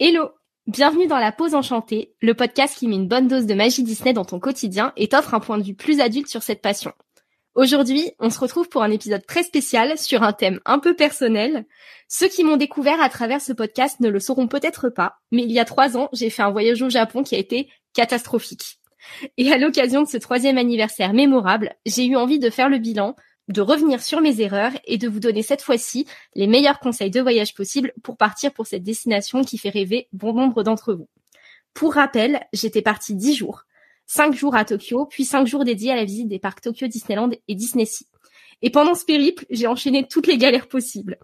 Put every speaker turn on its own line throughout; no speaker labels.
Hello Bienvenue dans La Pause Enchantée, le podcast qui met une bonne dose de magie Disney dans ton quotidien et t'offre un point de vue plus adulte sur cette passion. Aujourd'hui, on se retrouve pour un épisode très spécial sur un thème un peu personnel. Ceux qui m'ont découvert à travers ce podcast ne le sauront peut-être pas, mais il y a trois ans, j'ai fait un voyage au Japon qui a été catastrophique. Et à l'occasion de ce troisième anniversaire mémorable, j'ai eu envie de faire le bilan, de revenir sur mes erreurs et de vous donner cette fois-ci les meilleurs conseils de voyage possibles pour partir pour cette destination qui fait rêver bon nombre d'entre vous. Pour rappel, j'étais partie dix jours, cinq jours à Tokyo, puis cinq jours dédiés à la visite des parcs Tokyo Disneyland et Disney Sea. Et pendant ce périple, j'ai enchaîné toutes les galères possibles.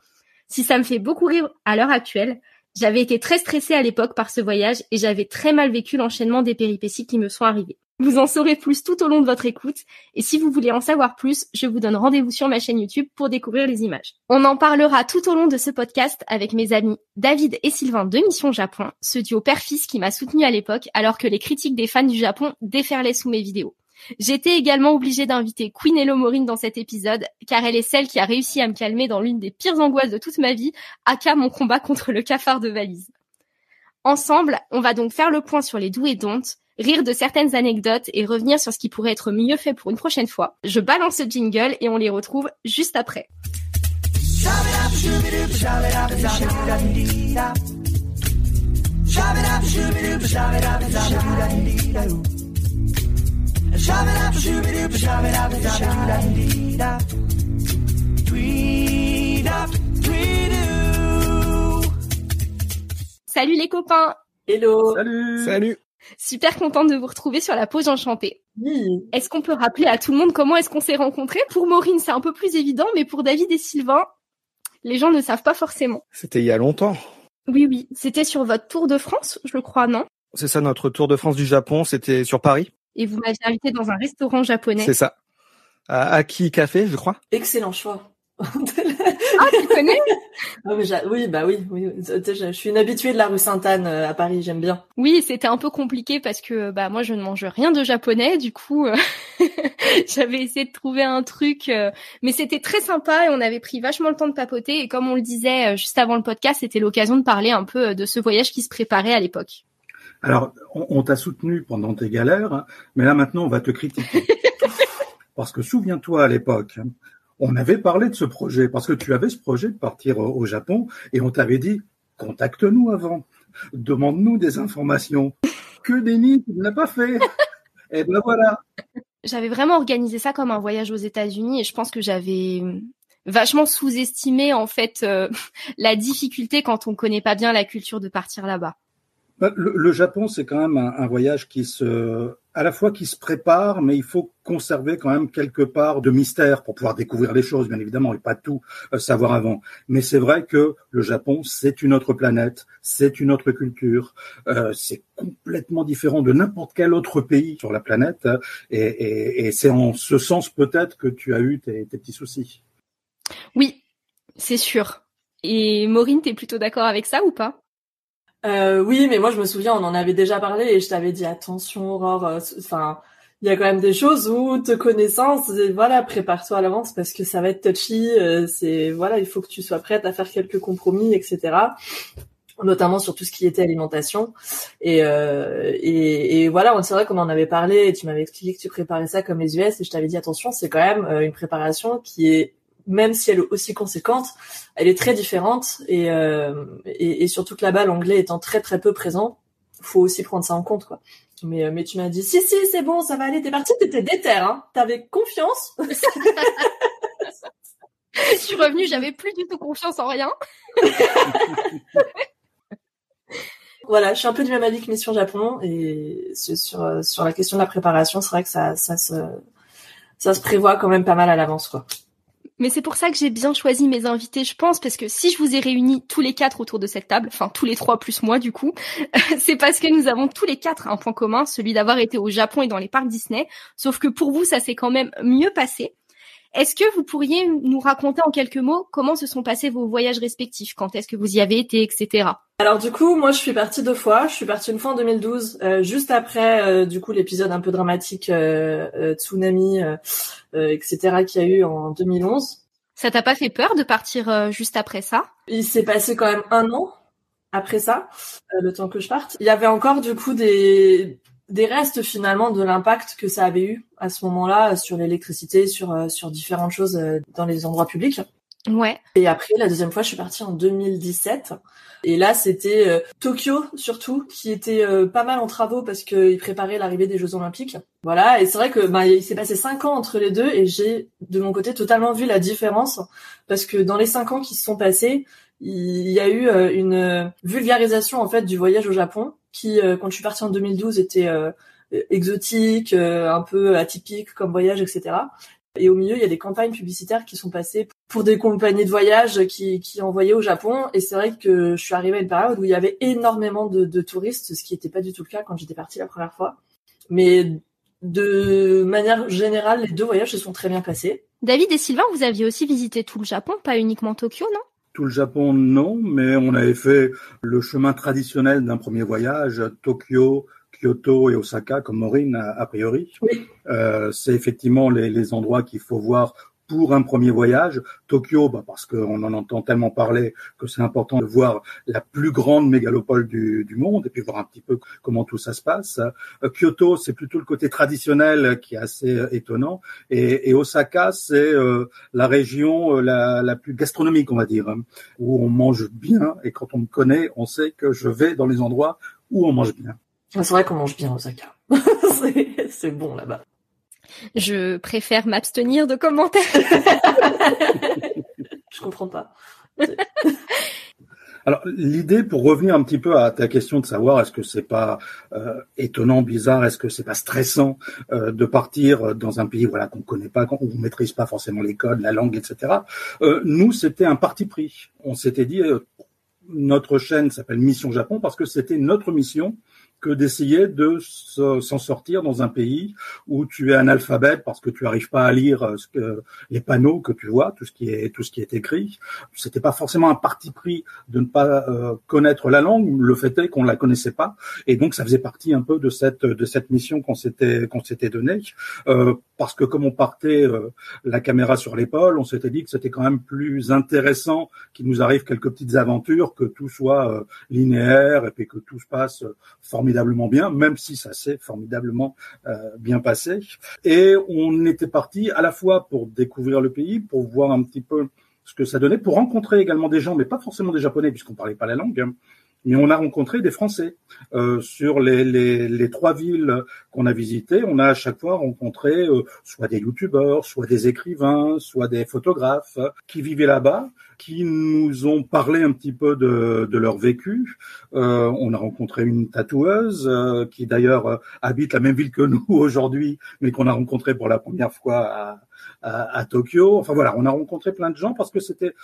Si ça me fait beaucoup rire à l'heure actuelle, j'avais été très stressée à l'époque par ce voyage et j'avais très mal vécu l'enchaînement des péripéties qui me sont arrivées. Vous en saurez plus tout au long de votre écoute et si vous voulez en savoir plus, je vous donne rendez-vous sur ma chaîne YouTube pour découvrir les images. On en parlera tout au long de ce podcast avec mes amis David et Sylvain de Mission Japon, ce duo père-fils qui m'a soutenu à l'époque alors que les critiques des fans du Japon déferlaient sous mes vidéos. J'étais également obligée d'inviter Queen Hello Maureen dans cet épisode, car elle est celle qui a réussi à me calmer dans l'une des pires angoisses de toute ma vie, aka mon combat contre le cafard de valise. Ensemble, on va donc faire le point sur les doux et don'ts, rire de certaines anecdotes et revenir sur ce qui pourrait être mieux fait pour une prochaine fois. Je balance ce jingle et on les retrouve juste après. Salut les copains
Hello
Salut
Salut
Super contente de vous retrouver sur la pause enchantée. Est-ce qu'on peut rappeler à tout le monde comment est-ce qu'on s'est rencontrés? Pour Maureen, c'est un peu plus évident, mais pour David et Sylvain, les gens ne savent pas forcément.
C'était il y a longtemps.
Oui, oui. C'était sur votre tour de France, je le crois, non?
C'est ça, notre tour de France du Japon, c'était sur Paris.
Et vous m'aviez invité dans un restaurant japonais.
C'est ça. À Aki Café, je crois?
Excellent choix.
Ah, tu connais?
Ah, mais Oui, bah oui, oui. Je suis une habituée de la rue Sainte-Anne euh, à Paris, j'aime bien.
Oui, c'était un peu compliqué parce que bah moi je ne mange rien de japonais, du coup euh, j'avais essayé de trouver un truc, euh, mais c'était très sympa et on avait pris vachement le temps de papoter et comme on le disait juste avant le podcast, c'était l'occasion de parler un peu de ce voyage qui se préparait à l'époque.
Alors, on, on t'a soutenu pendant tes galères, hein, mais là maintenant on va te critiquer. Parce que souviens-toi à l'époque, on avait parlé de ce projet, parce que tu avais ce projet de partir au Japon, et on t'avait dit, contacte-nous avant, demande-nous des informations. Que déni, tu ne pas fait. et ben voilà.
J'avais vraiment organisé ça comme un voyage aux États-Unis, et je pense que j'avais vachement sous-estimé en fait euh, la difficulté quand on connaît pas bien la culture de partir là-bas.
Le, le, Japon, c'est quand même un, voyage qui se, à la fois qui se prépare, mais il faut conserver quand même quelque part de mystère pour pouvoir découvrir les choses, bien évidemment, et pas tout euh, savoir avant. Mais c'est vrai que le Japon, c'est une autre planète, c'est une autre culture, euh, c'est complètement différent de n'importe quel autre pays sur la planète, et, et, c'est en ce sens peut-être que tu as eu tes, tes petits soucis.
Oui, c'est sûr. Et Maureen, t'es plutôt d'accord avec ça ou pas?
Euh, oui, mais moi je me souviens, on en avait déjà parlé et je t'avais dit attention, Aurore. euh, Enfin, il y a quand même des choses où te connaissant, c'est- voilà, prépare-toi à l'avance parce que ça va être touchy. euh, c'est voilà, il faut que tu sois prête à faire quelques compromis, etc. Notamment sur tout ce qui était alimentation. Et, euh, et, et voilà, c'est vrai qu'on en avait parlé et tu m'avais expliqué que tu préparais ça comme les US et je t'avais dit attention, c'est quand même euh, une préparation qui est même si elle est aussi conséquente, elle est très différente et, euh, et, et surtout que là-bas, l'anglais étant très très peu présent, faut aussi prendre ça en compte, quoi. Mais, euh, mais tu m'as dit, si, si, c'est bon, ça va aller, t'es parti, t'étais déter, hein. T'avais confiance.
Je suis revenue, j'avais plus du tout confiance en rien.
voilà, je suis un peu du même avis que Mission Japon et sur, sur, sur la question de la préparation, c'est vrai que ça, ça se, ça se prévoit quand même pas mal à l'avance, quoi.
Mais c'est pour ça que j'ai bien choisi mes invités, je pense, parce que si je vous ai réunis tous les quatre autour de cette table, enfin tous les trois plus moi du coup, c'est parce que nous avons tous les quatre un point commun, celui d'avoir été au Japon et dans les parcs Disney. Sauf que pour vous, ça s'est quand même mieux passé. Est-ce que vous pourriez nous raconter en quelques mots comment se sont passés vos voyages respectifs, quand est-ce que vous y avez été, etc.
Alors du coup, moi je suis partie deux fois. Je suis partie une fois en 2012, euh, juste après euh, du coup l'épisode un peu dramatique euh, tsunami, etc. qu'il y a eu en 2011.
Ça t'a pas fait peur de partir euh, juste après ça?
Il s'est passé quand même un an après ça, euh, le temps que je parte. Il y avait encore du coup des des restes finalement de l'impact que ça avait eu à ce moment-là sur l'électricité, sur euh, sur différentes choses dans les endroits publics.
Ouais.
Et après, la deuxième fois, je suis partie en 2017. Et là, c'était euh, Tokyo surtout, qui était euh, pas mal en travaux parce qu'ils préparaient l'arrivée des Jeux Olympiques. Voilà. Et c'est vrai que bah, il s'est passé cinq ans entre les deux, et j'ai de mon côté totalement vu la différence parce que dans les cinq ans qui se sont passés, il y a eu euh, une vulgarisation en fait du voyage au Japon, qui quand je suis partie en 2012 était exotique, un peu atypique comme voyage, etc. Et au milieu, il y a des campagnes publicitaires qui sont passées pour des compagnies de voyage qui, qui envoyaient au Japon. Et c'est vrai que je suis arrivée à une période où il y avait énormément de, de touristes, ce qui n'était pas du tout le cas quand j'étais partie la première fois. Mais de manière générale, les deux voyages se sont très bien passés.
David et Sylvain, vous aviez aussi visité tout le Japon, pas uniquement Tokyo, non?
Tout le Japon, non, mais on avait fait le chemin traditionnel d'un premier voyage, Tokyo, Kyoto et Osaka, comme Maureen a, priori. Euh, c'est effectivement les, les endroits qu'il faut voir pour un premier voyage. Tokyo, bah parce qu'on en entend tellement parler que c'est important de voir la plus grande mégalopole du, du, monde et puis voir un petit peu comment tout ça se passe. Euh, Kyoto, c'est plutôt le côté traditionnel qui est assez euh, étonnant. Et, et Osaka, c'est euh, la région la, la, plus gastronomique, on va dire, hein, où on mange bien. Et quand on me connaît, on sait que je vais dans les endroits où on mange bien.
C'est vrai qu'on mange bien à Osaka. c'est bon là-bas.
Je préfère m'abstenir de commentaires.
je comprends pas.
Alors l'idée, pour revenir un petit peu à ta question de savoir est-ce que c'est pas euh, étonnant, bizarre, est-ce que c'est pas stressant euh, de partir dans un pays voilà qu'on connaît pas, qu'on ne maîtrise pas forcément les codes, la langue, etc. Euh, nous, c'était un parti pris. On s'était dit notre chaîne s'appelle Mission Japon parce que c'était notre mission que d'essayer de s'en sortir dans un pays où tu es analphabète parce que tu n'arrives pas à lire euh, les panneaux que tu vois, tout ce qui est tout ce qui est écrit. C'était pas forcément un parti pris de ne pas euh, connaître la langue. Le fait est qu'on la connaissait pas, et donc ça faisait partie un peu de cette de cette mission qu'on s'était qu'on s'était donnée. Euh, parce que comme on partait la caméra sur l'épaule, on s'était dit que c'était quand même plus intéressant qu'il nous arrive quelques petites aventures, que tout soit linéaire et puis que tout se passe formidablement formidablement bien, même si ça s'est formidablement euh, bien passé. Et on était parti à la fois pour découvrir le pays, pour voir un petit peu ce que ça donnait, pour rencontrer également des gens, mais pas forcément des Japonais puisqu'on parlait pas la langue. Mais on a rencontré des Français euh, sur les, les, les, trois villes qu'on a visitées. On a à chaque fois rencontré euh, soit des youtubeurs, soit des écrivains, soit des photographes qui vivaient là-bas qui nous ont parlé un petit peu de, de leur vécu. Euh, on a rencontré une tatoueuse euh, qui d'ailleurs euh, habite la même ville que nous aujourd'hui, mais qu'on a rencontré pour la première fois à, à, à, Tokyo. Enfin voilà, on a rencontré plein de gens parce que c'était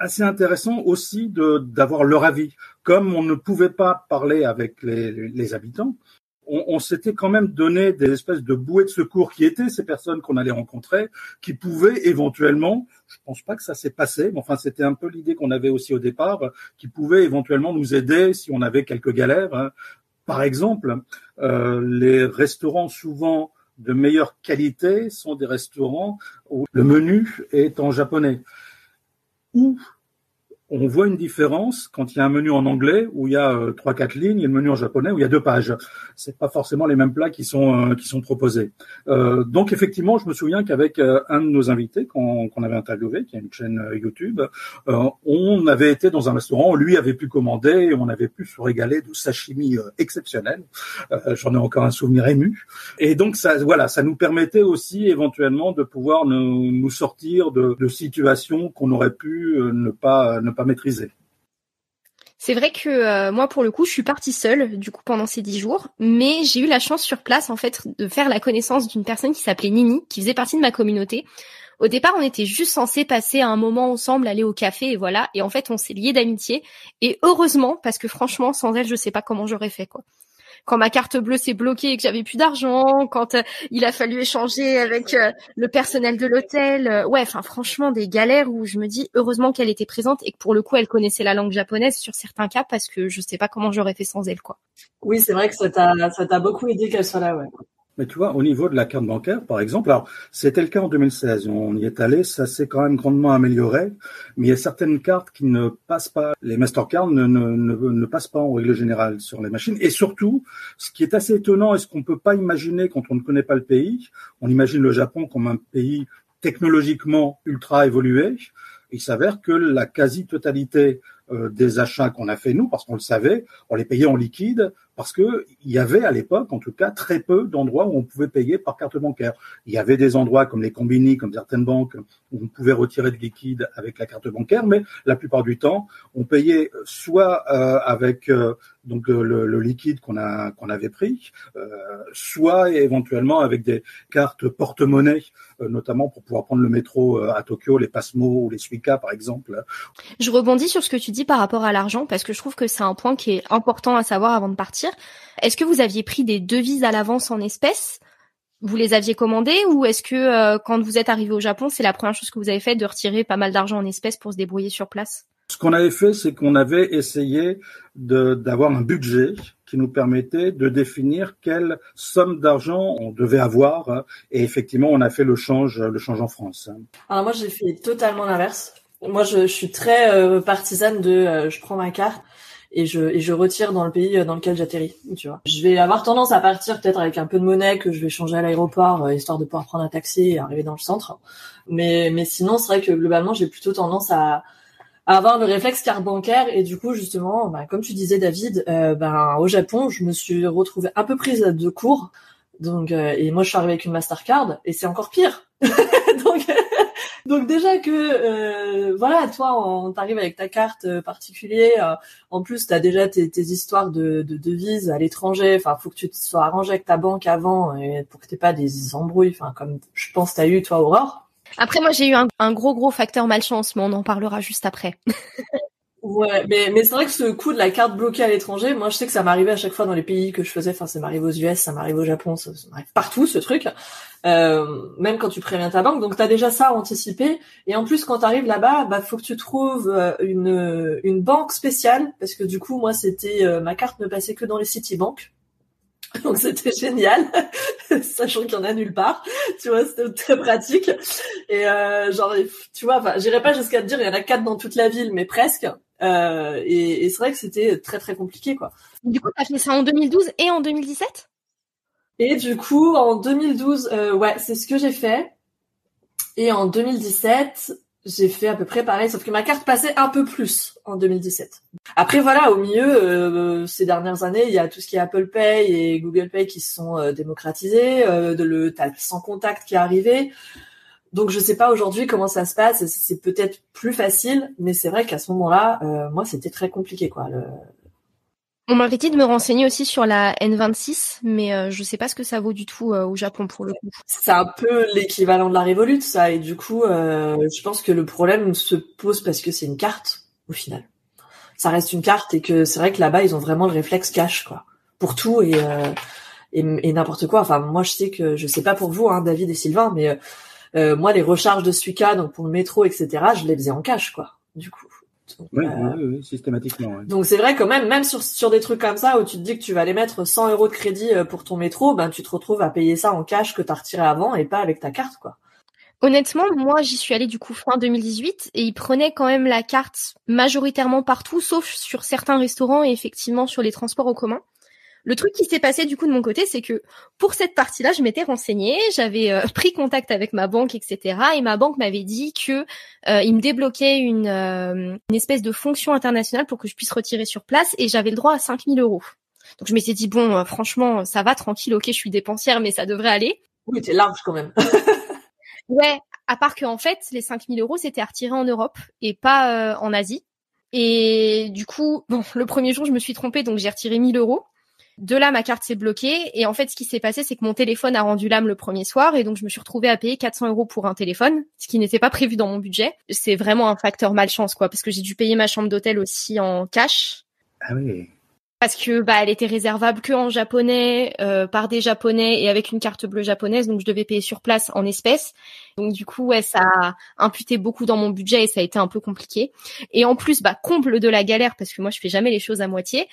assez intéressant aussi de d'avoir leur avis. Comme on ne pouvait pas parler avec les, les habitants, on, on s'était quand même donné des espèces de bouées de secours qui étaient ces personnes qu'on allait rencontrer, qui pouvaient éventuellement, je pense pas que ça s'est passé, mais enfin c'était un peu l'idée qu'on avait aussi au départ, qui pouvaient éventuellement nous aider si on avait quelques galères. Hein. Par exemple, euh, les restaurants souvent de meilleure qualité sont des restaurants où le menu est en japonais. Ou on voit une différence quand il y a un menu en anglais où il y a euh, trois quatre lignes et le menu en japonais où il y a deux pages. C'est pas forcément les mêmes plats qui sont euh, qui sont proposés. Euh, donc effectivement, je me souviens qu'avec un de nos invités qu'on avait interviewé, qui a une chaîne YouTube, on avait été dans un restaurant, lui avait pu commander et on avait pu se régaler de sashimi exceptionnel. J'en ai encore un souvenir ému. Et donc ça, voilà, ça nous permettait aussi éventuellement de pouvoir nous, nous sortir de, de situations qu'on aurait pu ne pas ne pas maîtriser.
C'est vrai que euh, moi, pour le coup, je suis partie seule, du coup, pendant ces dix jours, mais j'ai eu la chance sur place, en fait, de faire la connaissance d'une personne qui s'appelait Nini, qui faisait partie de ma communauté. Au départ, on était juste censé passer un moment ensemble, aller au café, et voilà. Et en fait, on s'est liés d'amitié. Et heureusement, parce que franchement, sans elle, je sais pas comment j'aurais fait, quoi quand ma carte bleue s'est bloquée et que j'avais plus d'argent, quand euh, il a fallu échanger avec euh, le personnel de l'hôtel. Euh, ouais, enfin franchement des galères où je me dis heureusement qu'elle était présente et que pour le coup elle connaissait la langue japonaise sur certains cas parce que je sais pas comment j'aurais fait sans elle quoi.
Oui, c'est vrai que ça t'a ça t'a beaucoup aidé qu'elle soit là, ouais.
Mais tu vois, au niveau de la carte bancaire, par exemple, alors c'était le cas en 2016, on y est allé, ça s'est quand même grandement amélioré, mais il y a certaines cartes qui ne passent pas, les Mastercard ne, ne, ne, ne passent pas en règle générale sur les machines. Et surtout, ce qui est assez étonnant et ce qu'on peut pas imaginer quand on ne connaît pas le pays, on imagine le Japon comme un pays technologiquement ultra évolué, il s'avère que la quasi-totalité euh, des achats qu'on a fait nous, parce qu'on le savait, on les payait en liquide, parce que il y avait à l'époque, en tout cas, très peu d'endroits où on pouvait payer par carte bancaire. Il y avait des endroits comme les combini, comme certaines banques, où on pouvait retirer du liquide avec la carte bancaire, mais la plupart du temps, on payait soit euh, avec euh, donc le, le liquide qu'on a qu'on avait pris, euh, soit éventuellement avec des cartes porte-monnaie, notamment pour pouvoir prendre le métro à Tokyo, les Pasmo ou les Suica par exemple.
Je rebondis sur ce que tu dis par rapport à l'argent parce que je trouve que c'est un point qui est important à savoir avant de partir. Est-ce que vous aviez pris des devises à l'avance en espèces? Vous les aviez commandées ou est-ce que euh, quand vous êtes arrivé au Japon, c'est la première chose que vous avez fait de retirer pas mal d'argent en espèces pour se débrouiller sur place?
Ce qu'on avait fait, c'est qu'on avait essayé d'avoir un budget qui nous permettait de définir quelle somme d'argent on devait avoir. Et effectivement, on a fait le change, le change en France. Hein.
Alors moi, j'ai fait totalement l'inverse. Moi, je, je, suis très euh, partisane de, euh, je prends ma carte et je et je retire dans le pays euh, dans lequel j'atterris. Tu vois, je vais avoir tendance à partir peut-être avec un peu de monnaie que je vais changer à l'aéroport euh, histoire de pouvoir prendre un taxi et arriver dans le centre. Mais mais sinon, c'est vrai que globalement, j'ai plutôt tendance à à avoir le réflexe carte bancaire et du coup justement bah, comme tu disais David euh, ben au Japon je me suis retrouvée un peu prise de cours donc et moi je suis arrivée avec une Mastercard et c'est encore pire donc déjà que euh, voilà, toi, on t'arrive avec ta carte euh, particulière. Euh, en plus, t'as déjà tes, tes histoires de, de devises à l'étranger. Enfin, faut que tu te sois arrangé avec ta banque avant et pour que t'aies pas des embrouilles. Enfin, comme je pense t'as eu toi, Aurore.
Après, moi, j'ai eu un, un, gros gros facteur malchance, mais on en parlera juste après.
Ouais, mais, mais c'est vrai que ce coup de la carte bloquée à l'étranger, moi je sais que ça m'arrivait à chaque fois dans les pays que je faisais, enfin ça m'arrive aux US, ça m'arrive au Japon, ça, m'arrive partout ce truc, euh, même quand tu préviens ta banque, donc tu as déjà ça à anticiper, et en plus quand tu arrives là-bas, bah faut que tu trouves euh, une, une banque spéciale, parce que du coup moi c'était, euh, ma carte ne passait que dans les Citibank, donc c'était génial, sachant qu'il y en a nulle part. Tu vois, c'était très pratique. Et euh, genre, tu vois, enfin, j'irai pas jusqu'à te dire il y en a quatre dans toute la ville, mais presque. Euh, et, et c'est vrai que c'était très très compliqué, quoi.
Du coup, t'as fait ça en 2012 et en 2017
Et du coup, en 2012, euh, ouais, c'est ce que j'ai fait. Et en 2017, j'ai fait à peu près pareil, sauf que ma carte passait un peu plus en 2017. Après voilà, au milieu, euh, ces dernières années, il y a tout ce qui est Apple Pay et Google Pay qui se sont démocratisés, de le t'as sans contact qui est arrivé. Donc je sais pas aujourd'hui comment ça se passe. C'est peut-être plus facile, mais c'est vrai qu'à ce moment-là, euh, moi c'était très compliqué quoi. Le...
On m'avait dit de me renseigner aussi sur la N26, mais euh, je sais pas ce que ça vaut du tout euh, au Japon pour le coup.
C'est un peu l'équivalent de la Revolut ça, et du coup, je pense que le problème se pose parce que c'est une carte au final. Ça reste une carte et que c'est vrai que là-bas ils ont vraiment le réflexe cash quoi pour tout et et, et n'importe quoi. Enfin moi je sais que je sais pas pour vous hein, David et Sylvain, mais euh, moi, les recharges de Suica, donc pour le métro, etc., je les faisais en cash, quoi. Du coup.
Donc, oui, euh... oui, oui, systématiquement. Ouais.
Donc c'est vrai quand même, même sur sur des trucs comme ça où tu te dis que tu vas aller mettre 100 euros de crédit euh, pour ton métro, ben tu te retrouves à payer ça en cash que t'as retiré avant et pas avec ta carte, quoi.
Honnêtement, moi, j'y suis allée du coup fin 2018 et ils prenaient quand même la carte majoritairement partout, sauf sur certains restaurants et effectivement sur les transports en commun. Le truc qui s'est passé du coup de mon côté, c'est que pour cette partie-là, je m'étais renseignée, j'avais euh, pris contact avec ma banque, etc. Et ma banque m'avait dit que euh, il me débloquait une, euh, une espèce de fonction internationale pour que je puisse retirer sur place, et j'avais le droit à 5000 euros. Donc je m'étais dit bon, euh, franchement, ça va tranquille, ok, je suis dépensière, mais ça devrait aller.
Oui, t'es large quand même.
ouais, à part que en fait, les 5000 euros c'était à retirer en Europe et pas en Asie. Et du coup, bon, le premier jour, je me suis trompée, donc j'ai retiré 1000 euros. De là, ma carte s'est bloquée. Et en fait, ce qui s'est passé, c'est que mon téléphone a rendu l'âme le premier soir. Et donc, je me suis retrouvée à payer 400 euros pour un téléphone, ce qui n'était pas prévu dans mon budget. C'est vraiment un facteur malchance, quoi, parce que j'ai dû payer ma chambre d'hôtel aussi en cash.
Ah oui
parce que bah elle était réservable que en japonais euh, par des japonais et avec une carte bleue japonaise donc je devais payer sur place en espèces donc du coup ouais ça a imputé beaucoup dans mon budget et ça a été un peu compliqué et en plus bah comble de la galère parce que moi je fais jamais les choses à moitié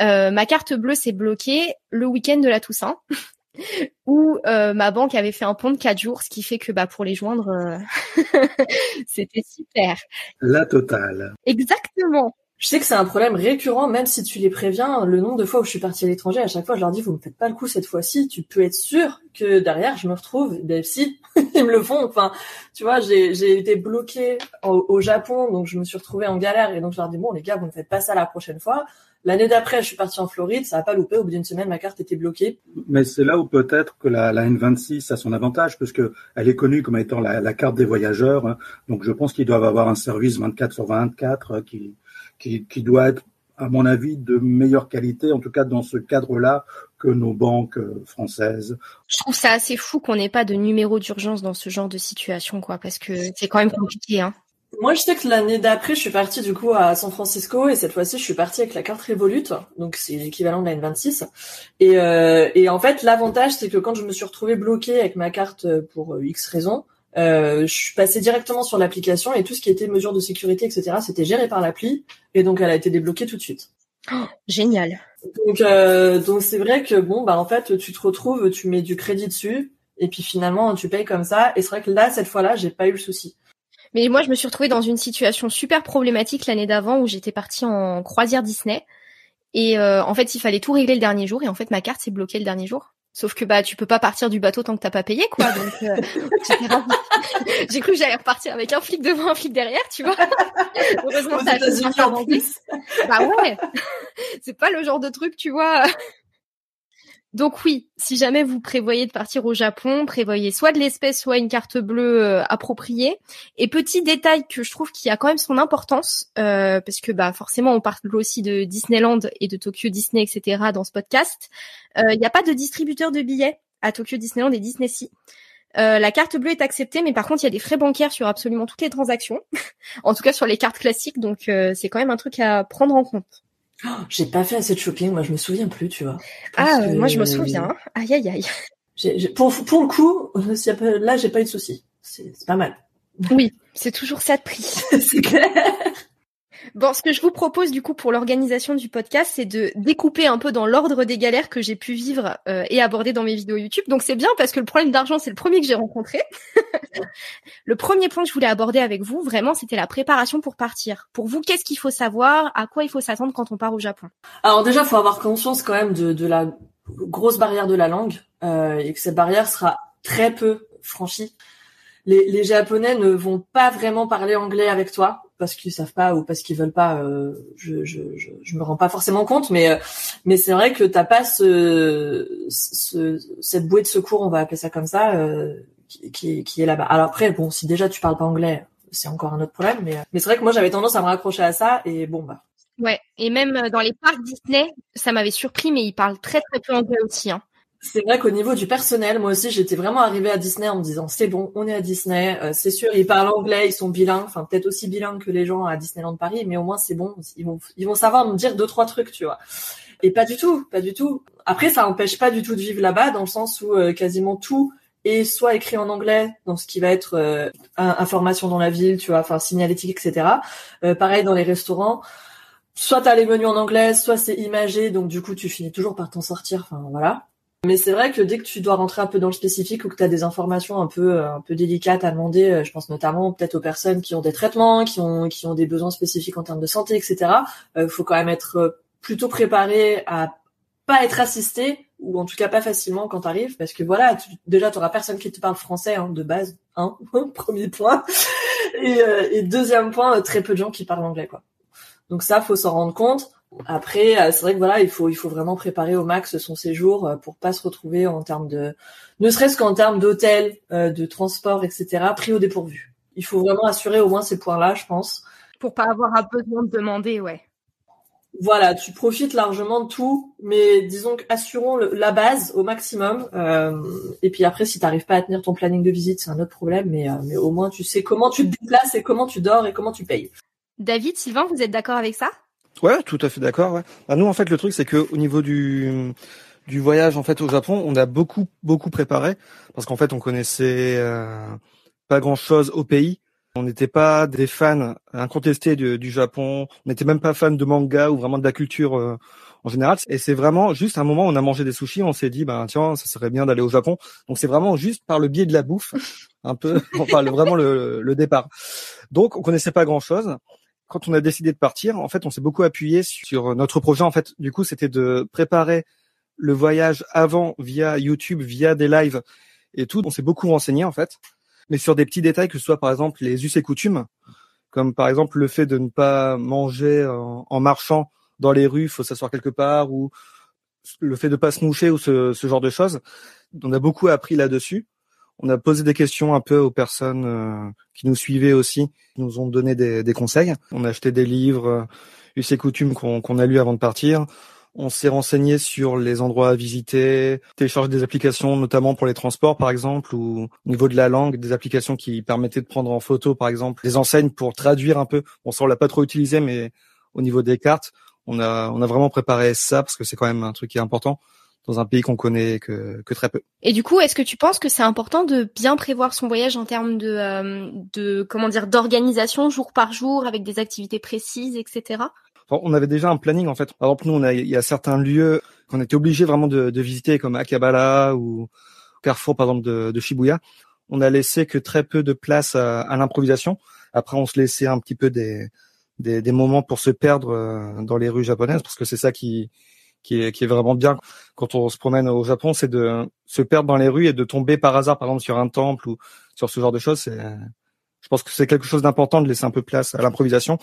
euh, ma carte bleue s'est bloquée le week-end de la Toussaint où euh, ma banque avait fait un pont de quatre jours, ce qui fait que bah pour les joindre, euh, c'était super.
La totale.
Exactement.
Je sais que c'est un problème récurrent, même si tu les préviens. Le nombre de fois où je suis partie à l'étranger, à chaque fois, je leur dis, vous me faites pas le coup cette fois-ci. Tu peux être sûr que derrière, je me retrouve. Ben si, ils me le font. Enfin, tu vois, j'ai été bloquée au, au Japon, donc je me suis retrouvée en galère. Et donc je leur dis, bon les gars, vous me faites pas ça la prochaine fois. L'année d'après, je suis partie en Floride, ça a pas loupé. Au bout d'une semaine, ma carte était bloquée.
Mais c'est là où peut-être que la, la N26 a son avantage, parce que elle est connue comme étant la, la carte des voyageurs. hein. Donc je pense qu'ils doivent avoir un service 24 sur 24 euh, qui, qui, qui doit être, à mon avis, de meilleure qualité, en tout cas dans ce cadre-là, que nos banques euh, françaises.
Je trouve ça assez fou qu'on n'ait pas de numéro d'urgence dans ce genre de situation, quoi, parce que c'est quand même compliqué, hein.
Moi, je sais que l'année d'après, je suis partie du coup à San Francisco et cette fois-ci, je suis partie avec la carte Revolut, donc c'est l'équivalent de la N26. Et, euh, et en fait, l'avantage, c'est que quand je me suis retrouvée bloquée avec ma carte pour euh, X raisons, euh, je suis passée directement sur l'application et tout ce qui était mesures de sécurité, etc., c'était géré par l'appli et donc elle a été débloquée tout de suite.
Génial.
Donc, euh, donc c'est vrai que bon, bah en fait, tu te retrouves, tu mets du crédit dessus et puis finalement, tu payes comme ça. Et c'est vrai que là, cette fois-là, j'ai pas eu le souci.
Mais moi, je me suis retrouvée dans une situation super problématique l'année d'avant où j'étais partie en croisière Disney. Et euh, en fait, il fallait tout régler le dernier jour. Et en fait, ma carte s'est bloquée le dernier jour. Sauf que bah tu peux pas partir du bateau tant que t'as pas payé quoi. Donc euh, j'ai cru que j'allais repartir avec un flic devant, un flic derrière, tu vois. Heureusement, ça a
en plus.
Bah ouais, c'est pas le genre de truc, tu vois. Donc oui, si jamais vous prévoyez de partir au Japon, prévoyez soit de l'espèce, soit une carte bleue euh, appropriée. Et petit détail que je trouve qui a quand même son importance, euh, parce que bah forcément on parle aussi de Disneyland et de Tokyo Disney, etc. dans ce podcast. Euh, Il n'y a pas de distributeur de billets à Tokyo Disneyland et Disney Sea. Euh, la carte bleue est acceptée, mais par contre il y a des frais bancaires sur absolument toutes les transactions, en tout cas sur les cartes classiques, donc c'est quand même un truc à prendre en compte.
Oh, J'ai pas fait assez de shopping, moi je me souviens plus, tu vois.
Ah,
que-
moi je me souviens. hein. Aïe aïe aïe.
Pour, pour le coup, euh, là j'ai pas eu de soucis. C'est c'est pas mal.
Oui, c'est toujours ça de prix.
c'est clair.
Bon, ce que je vous propose du coup pour l'organisation du podcast, c'est de découper un peu dans l'ordre des galères que j'ai pu vivre euh, et aborder dans mes vidéos YouTube. Donc c'est bien parce que le problème d'argent, c'est le premier que j'ai rencontré. le premier point que je voulais aborder avec vous, vraiment, c'était la préparation pour partir. Pour vous, qu'est-ce qu'il faut savoir? À quoi il faut s'attendre quand on part au Japon?
Alors déjà, faut avoir conscience quand même de, de la grosse barrière de la langue euh, et que cette barrière sera très peu franchie. Les, les Japonais ne vont pas vraiment parler anglais avec toi parce qu'ils savent pas ou parce qu'ils veulent pas. euh, je, je, me rends pas forcément compte, mais euh, c'est vrai que t'as pas ce, ce cette bouée de secours, on va appeler ça comme ça, euh, qui, est là-bas. Alors après, bon, si déjà tu parles pas anglais, c'est encore un autre problème, mais c'est vrai que moi j'avais tendance à me raccrocher à ça et bon bah
Ouais, et même dans les parcs Disney, ça m'avait surpris, mais ils parlent très très peu anglais aussi. Hein.
C'est vrai qu'au niveau du personnel, moi aussi, j'étais vraiment arrivée à Disney en me disant c'est bon, on est à Disney, euh, c'est sûr, ils parlent anglais, ils sont bilingues, enfin peut-être aussi bilingues que les gens à Disneyland Paris, mais au moins c'est bon, ils vont ils vont savoir me dire deux trois trucs, tu vois. Et pas du tout, pas du tout. Après, ça empêche pas du tout de vivre là-bas dans le sens où euh, quasiment tout est soit écrit en anglais dans ce qui va être euh, in- information dans la ville, tu vois, enfin signalétique, etc. Euh, pareil dans les restaurants. Soit t'as les menus en anglais, soit c'est imagé, donc du coup tu finis toujours par t'en sortir. Enfin voilà. Mais c'est vrai que dès que tu dois rentrer un peu dans le spécifique ou que tu as des informations un peu euh, un peu délicates à demander, euh, je pense notamment peut-être aux personnes qui ont des traitements, qui ont qui ont des besoins spécifiques en termes de santé, etc. Il faut quand même être euh, plutôt préparé à pas être assisté ou en tout cas pas facilement quand t'arrives parce que voilà tu, déjà t'auras personne qui te parle français hein, de base hein premier point et, euh, et deuxième point euh, très peu de gens qui parlent anglais quoi donc ça faut s'en rendre compte après, euh, c'est vrai que voilà, il faut il faut vraiment préparer au max son séjour euh, pour pas se retrouver en termes de, ne serait-ce qu'en termes d'hôtel, euh, de transport, etc. pris au dépourvu. Il faut vraiment assurer au moins ces points-là, je pense.
Pour pas avoir un besoin de demander, ouais.
Voilà, tu profites largement de tout, mais disons qu'assurons le- la base au maximum. euh, et puis après, si t'arrives pas à tenir ton planning de visite, c'est un autre problème, mais euh, mais au moins tu sais comment tu te déplaces et comment tu dors et comment tu payes.
David, Sylvain, vous êtes d'accord avec ça?
Ouais, tout à fait d'accord. Ouais. Bah, nous, en fait, le truc, c'est que au niveau du du voyage en fait au Japon, on a beaucoup beaucoup préparé parce qu'en fait, on connaissait euh, pas grand chose au pays. On n'était pas des fans incontestés du, du Japon. On n'était même pas fans de manga ou vraiment de la culture euh, en général. Et c'est vraiment juste un moment où on a mangé des sushis, on s'est dit, ben tiens, ça serait bien d'aller au Japon. Donc c'est vraiment juste par le biais de la bouffe, un peu, enfin vraiment le, le départ. Donc on connaissait pas grand chose. Quand on a décidé de partir, en fait, on s'est beaucoup appuyé sur notre projet. En fait, du coup, c'était de préparer le voyage avant via YouTube, via des lives et tout. On s'est beaucoup renseigné en fait, mais sur des petits détails que ce soit par exemple les us et coutumes, comme par exemple le fait de ne pas manger en, marchant dans les rues, faut s'asseoir quelque part, ou le fait de pas se moucher ou ce, genre de choses. On a beaucoup appris là-dessus. On a posé des questions un peu aux personnes euh, qui nous suivaient aussi, qui nous ont donné des, conseils. On a acheté des livres, euh, us et coutumes qu'on a lus avant de partir. On s'est renseigné sur les endroits à visiter, télécharger des applications, notamment pour les transports, par exemple, ou au niveau de la langue, des applications qui permettaient de prendre en photo, par exemple, des enseignes pour traduire un peu. Bon, ça, on l'a pas trop utilisé, mais au niveau des cartes, on a, on a vraiment préparé ça parce que c'est quand même un truc qui est important dans un pays qu'on connaît que, que très peu.
Et du coup, est-ce que tu penses que c'est important de bien prévoir son voyage en termes de, euh, de comment dire, d'organisation jour par jour avec des activités précises, etc
on avait déjà un planning en fait. Par exemple, nous, on a, il y a certains lieux qu'on était obligé vraiment de, de, visiter, comme Akabala ou Carrefour, par exemple, de, de, Shibuya. On a laissé que très peu de place à, à l'improvisation. Après, on se laissait un petit peu des, des, des, moments pour se perdre euh, dans les rues japonaises, parce que c'est ça qui, qui est, qui est vraiment bien quand on se promène au Japon, c'est de se perdre dans les rues et de tomber par hasard, par exemple, sur un temple ou sur ce genre de choses. Je pense que c'est quelque chose d'important de laisser un peu place à l'improvisation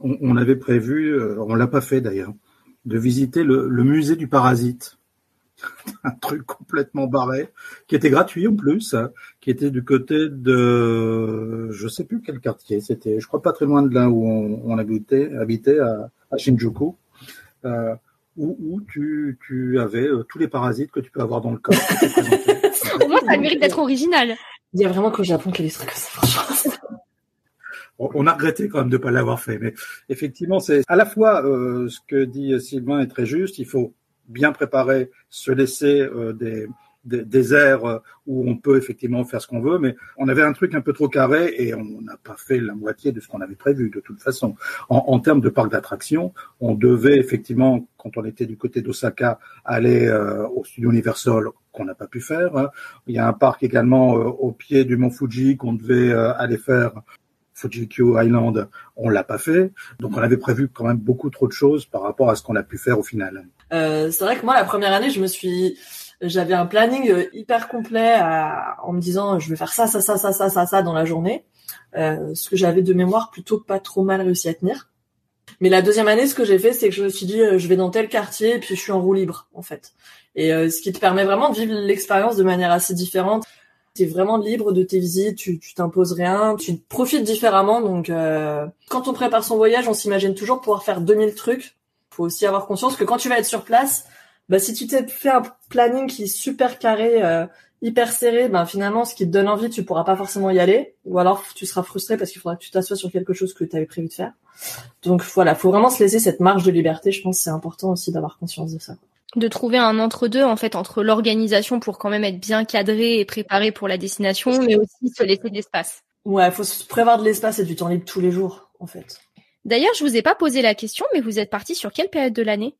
on, avait prévu, euh, on l'a pas fait d'ailleurs, de visiter le, musée du parasite. un truc complètement barré, qui était gratuit en plus, hein, qui était du côté de, je sais plus quel quartier, c'était, je crois pas très loin de là où on, habitait, habitait à, Shinjuku, euh, où, tu, avais euh, tous les parasites que tu peux avoir dans le corps.
Au moins, ça mérite d'être original.
Il y a vraiment qu'au Japon qu'il y a des trucs comme ça,
on a regretté quand même de ne pas l'avoir fait. Mais effectivement, c'est à la fois euh, ce que dit Sylvain est très juste. Il faut bien préparer, se laisser euh, des, des, des, aires où on peut effectivement faire ce qu'on veut, mais on avait un truc un peu trop carré et on n'a pas fait la moitié de ce qu'on avait prévu de toute façon. En, en termes de parc d'attractions, on devait effectivement, quand on était du côté d'Osaka, aller euh, au studio Universal qu'on n'a pas pu faire. Il y a un parc également au pied du mont Fuji qu'on devait aller faire Fujikyo Island, on l'a pas fait. Donc on avait prévu quand même beaucoup trop de choses par rapport à ce qu'on a pu faire au final.
Euh, c'est vrai que moi la première année, je me suis j'avais un planning euh, hyper complet en me disant je vais faire ça ça ça ça ça ça ça dans la journée. Euh, ce que j'avais de mémoire plutôt pas trop mal réussi à tenir. Mais la deuxième année, ce que j'ai fait, c'est que je me suis dit, je vais dans tel quartier et puis je suis en roue libre, en fait. Et ce qui te permet vraiment de vivre l'expérience de manière assez différente tu es vraiment libre de tes visites, tu t'imposes rien, tu profites différemment. Donc, euh, quand on prépare son voyage, on s'imagine toujours pouvoir faire 2000 trucs. Faut aussi avoir conscience que quand tu vas être sur place, bah, si tu t'es fait un planning qui est super carré, euh, hyper serré, ben finalement, ce qui te donne envie, tu pourras pas forcément y aller, ou alors tu seras frustré parce qu'il faudra que tu t'assoies sur quelque chose que tu avais prévu de faire. Donc voilà, faut vraiment se laisser cette marge de liberté. Je pense que c'est important aussi d'avoir conscience de ça
de trouver un entre-deux en fait entre l'organisation pour quand même être bien cadré et préparé pour la destination, mais aussi se laisser de l'espace.
Ouais, faut se prévoir de l'espace et du temps libre tous les jours en fait.
D'ailleurs, je vous ai pas posé la question, mais vous êtes parti sur quelle période de l'année?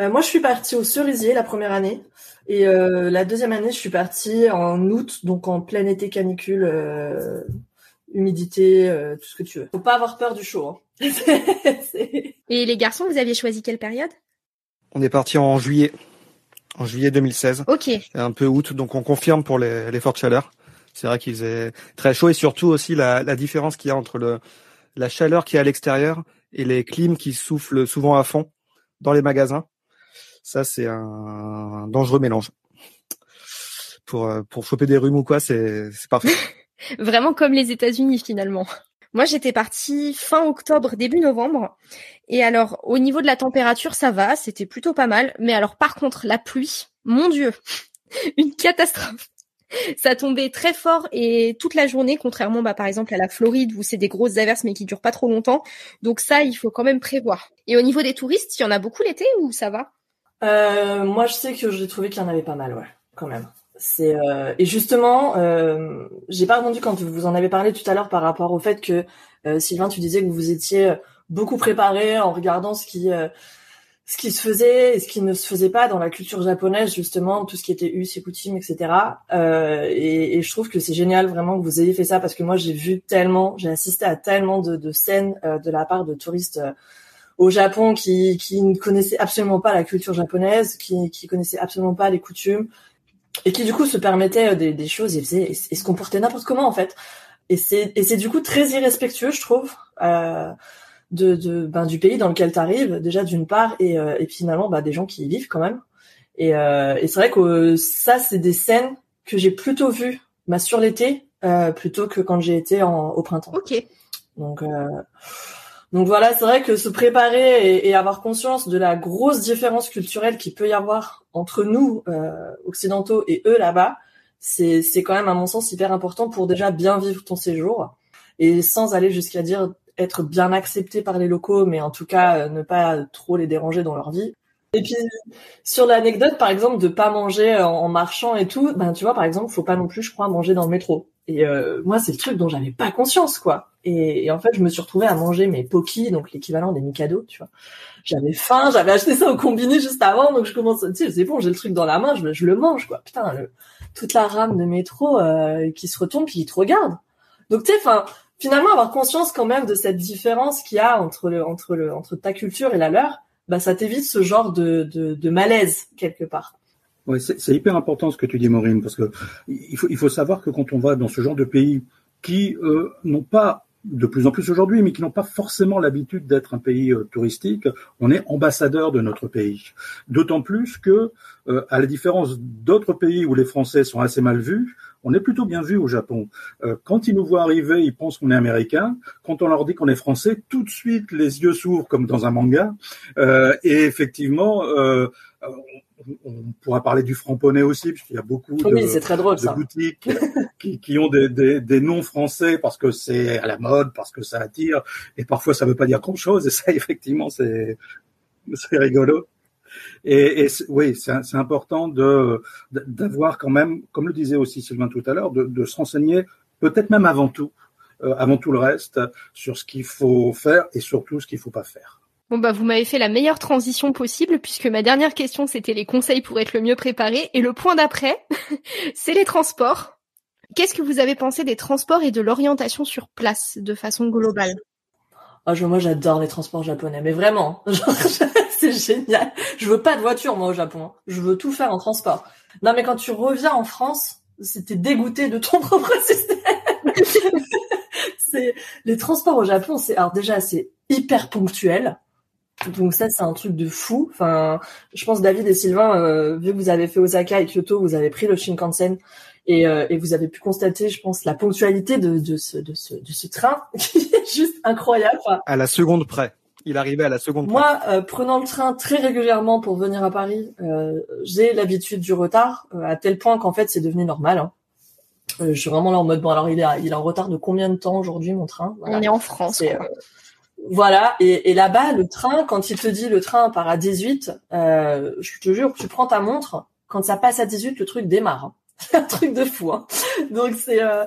Euh, Moi, je suis partie au cerisier la première année et euh, la deuxième année, je suis partie en août, donc en plein été canicule, euh, humidité, tout ce que tu veux. Faut pas avoir peur du chaud. Hein.
et les garçons, vous aviez choisi quelle période?
On est parti en juillet, en juillet 2016.
Ok.
C'est un peu août, donc on confirme pour les, les fortes chaleurs. C'est vrai qu'il faisait très chaud et surtout aussi la, la différence qu'il y a entre le, la chaleur qui est à l'extérieur et les clims qui soufflent souvent à fond dans les magasins. Ça, c'est un dangereux mélange. Pour, pour choper des rhumes ou quoi, c'est parfait.
Vraiment comme les États-Unis finalement. Moi, j'étais partie fin octobre, début novembre. Et alors, au niveau de la température, ça va, c'était plutôt pas mal. Mais alors, par contre, la pluie, mon Dieu, une catastrophe. Ça tombait très fort et toute la journée, contrairement, bah, par exemple, à la Floride où c'est des grosses averses mais qui durent pas trop longtemps. Donc ça, il faut quand même prévoir. Et au niveau des touristes, il y en a beaucoup l'été ou ça va?
Euh, Moi, je sais que j'ai trouvé qu'il y en avait pas mal, ouais, quand même. Euh, et justement, euh, j'ai pas répondu quand vous en avez parlé tout à l'heure par rapport au fait que Sylvain, tu disais que vous étiez beaucoup préparé en regardant ce qui ce qui se faisait et ce qui ne se faisait pas dans la culture japonaise justement tout ce qui était us et coutumes etc euh, et, et, je trouve que c'est génial vraiment que vous ayez fait ça parce que moi j'ai vu tellement j'ai assisté à tellement de, de scènes euh, de la part de touristes euh, au Japon qui, qui ne connaissaient absolument pas la culture japonaise qui qui connaissaient absolument pas les coutumes et qui du coup se permettaient euh, des, des choses et faisaient et, se comportaient n'importe comment en fait. Et c'est et c'est du coup très irrespectueux je trouve. Euh, de, de ben, du pays dans lequel tu arrives déjà d'une part et, euh, et finalement bah, des gens qui y vivent quand même. Et, euh, et c'est vrai que ça c'est des scènes que j'ai plutôt vues bah, sur l'été euh, plutôt que quand j'ai été en, au printemps.
Ok.
Donc euh, donc voilà c'est vrai que se préparer et, et, avoir conscience de la grosse différence culturelle qu'il peut y avoir entre nous euh, occidentaux et eux là-bas c'est c'est quand même à mon sens hyper important pour déjà bien vivre ton séjour et sans aller jusqu'à dire être bien accepté par les locaux, mais en tout cas euh, ne pas trop les déranger dans leur vie. Et puis sur l'anecdote, par exemple, de pas manger en, marchant et tout, ben tu vois, par exemple, faut pas non plus, je crois, manger dans le métro. Et euh, moi, c'est le truc dont j'avais pas conscience, quoi. Et, en fait, je me suis retrouvée à manger mes Poki, donc l'équivalent des Mikado, tu vois. J'avais faim, j'avais acheté ça au combiné juste avant, donc je commence, tu sais, c'est bon, j'ai le truc dans la main, je, je le mange, quoi. Putain, toute la rame de métro euh, qui se retourne puis qui te regarde. Donc tu sais, enfin, finalement avoir conscience quand même de cette différence qu'il y a entre entre le entre ta culture et la leur, bah ça t'évite ce genre de, de, malaise quelque part.
Oui, c'est hyper important ce que tu dis, Maureen, parce que il faut il faut savoir que quand on va dans ce genre de pays qui euh, n'ont pas de plus en plus aujourd'hui, mais qui n'ont pas forcément l'habitude d'être un pays euh, touristique, on est ambassadeur de notre pays. D'autant plus que, euh, à la différence d'autres pays où les Français sont assez mal vus, on est plutôt bien vu au Japon. Euh, quand ils nous voient arriver, ils pensent qu'on est américain. Quand on leur dit qu'on est français, tout de suite les yeux s'ouvrent comme dans un manga. Euh, et effectivement, euh, on pourra parler du framponnet aussi, puisqu'il y a beaucoup de,
très drôle,
de boutiques qui, qui, ont des, des, des, noms français parce que c'est à la mode, parce que ça attire, et parfois ça veut pas dire grand chose. Et ça, effectivement, c'est rigolo. Et, oui, c'est important de d'avoir quand même, comme le disait aussi Sylvain tout à l'heure, de, se renseigner peut-être même avant tout, euh, avant tout le reste, sur ce qu'il faut faire et surtout ce qu'il faut pas faire.
Bon bah vous m'avez fait la meilleure transition possible puisque ma dernière question c'était les conseils pour être le mieux préparé et le point d'après c'est les transports. Qu'est-ce que vous avez pensé des transports et de l'orientation sur place de façon globale?
Oh, moi j'adore les transports japonais mais vraiment c'est génial. Je veux pas de voiture moi au Japon. Hein. Je veux tout faire en transport. Non mais quand tu reviens en France, c'était dégoûté de ton propre système. c'est les transports au Japon, c'est alors déjà c'est hyper ponctuel. Donc ça, c'est un truc de fou. Enfin, je pense David et Sylvain, euh, vu que vous avez fait Osaka et Kyoto, vous avez pris le Shinkansen et, euh, et vous avez pu constater, je pense, la ponctualité de, de, ce, de, ce, de ce train qui est juste incroyable.
à la seconde près. Il arrivait à la seconde.
Moi, euh, prenant le train très régulièrement pour venir à Paris, j'ai l'habitude du retard, à tel point qu'en fait, c'est devenu normal. Hein. je suis vraiment là en mode bon alors il est, il est en retard de combien de temps aujourd'hui mon train?
On est en France.
Voilà, et, et là-bas, le train, quand il te dit le train part à 18, euh, je te jure, tu prends ta montre, quand ça passe à 18, le truc démarre. C'est un truc de fou. Hein. Donc c'est euh,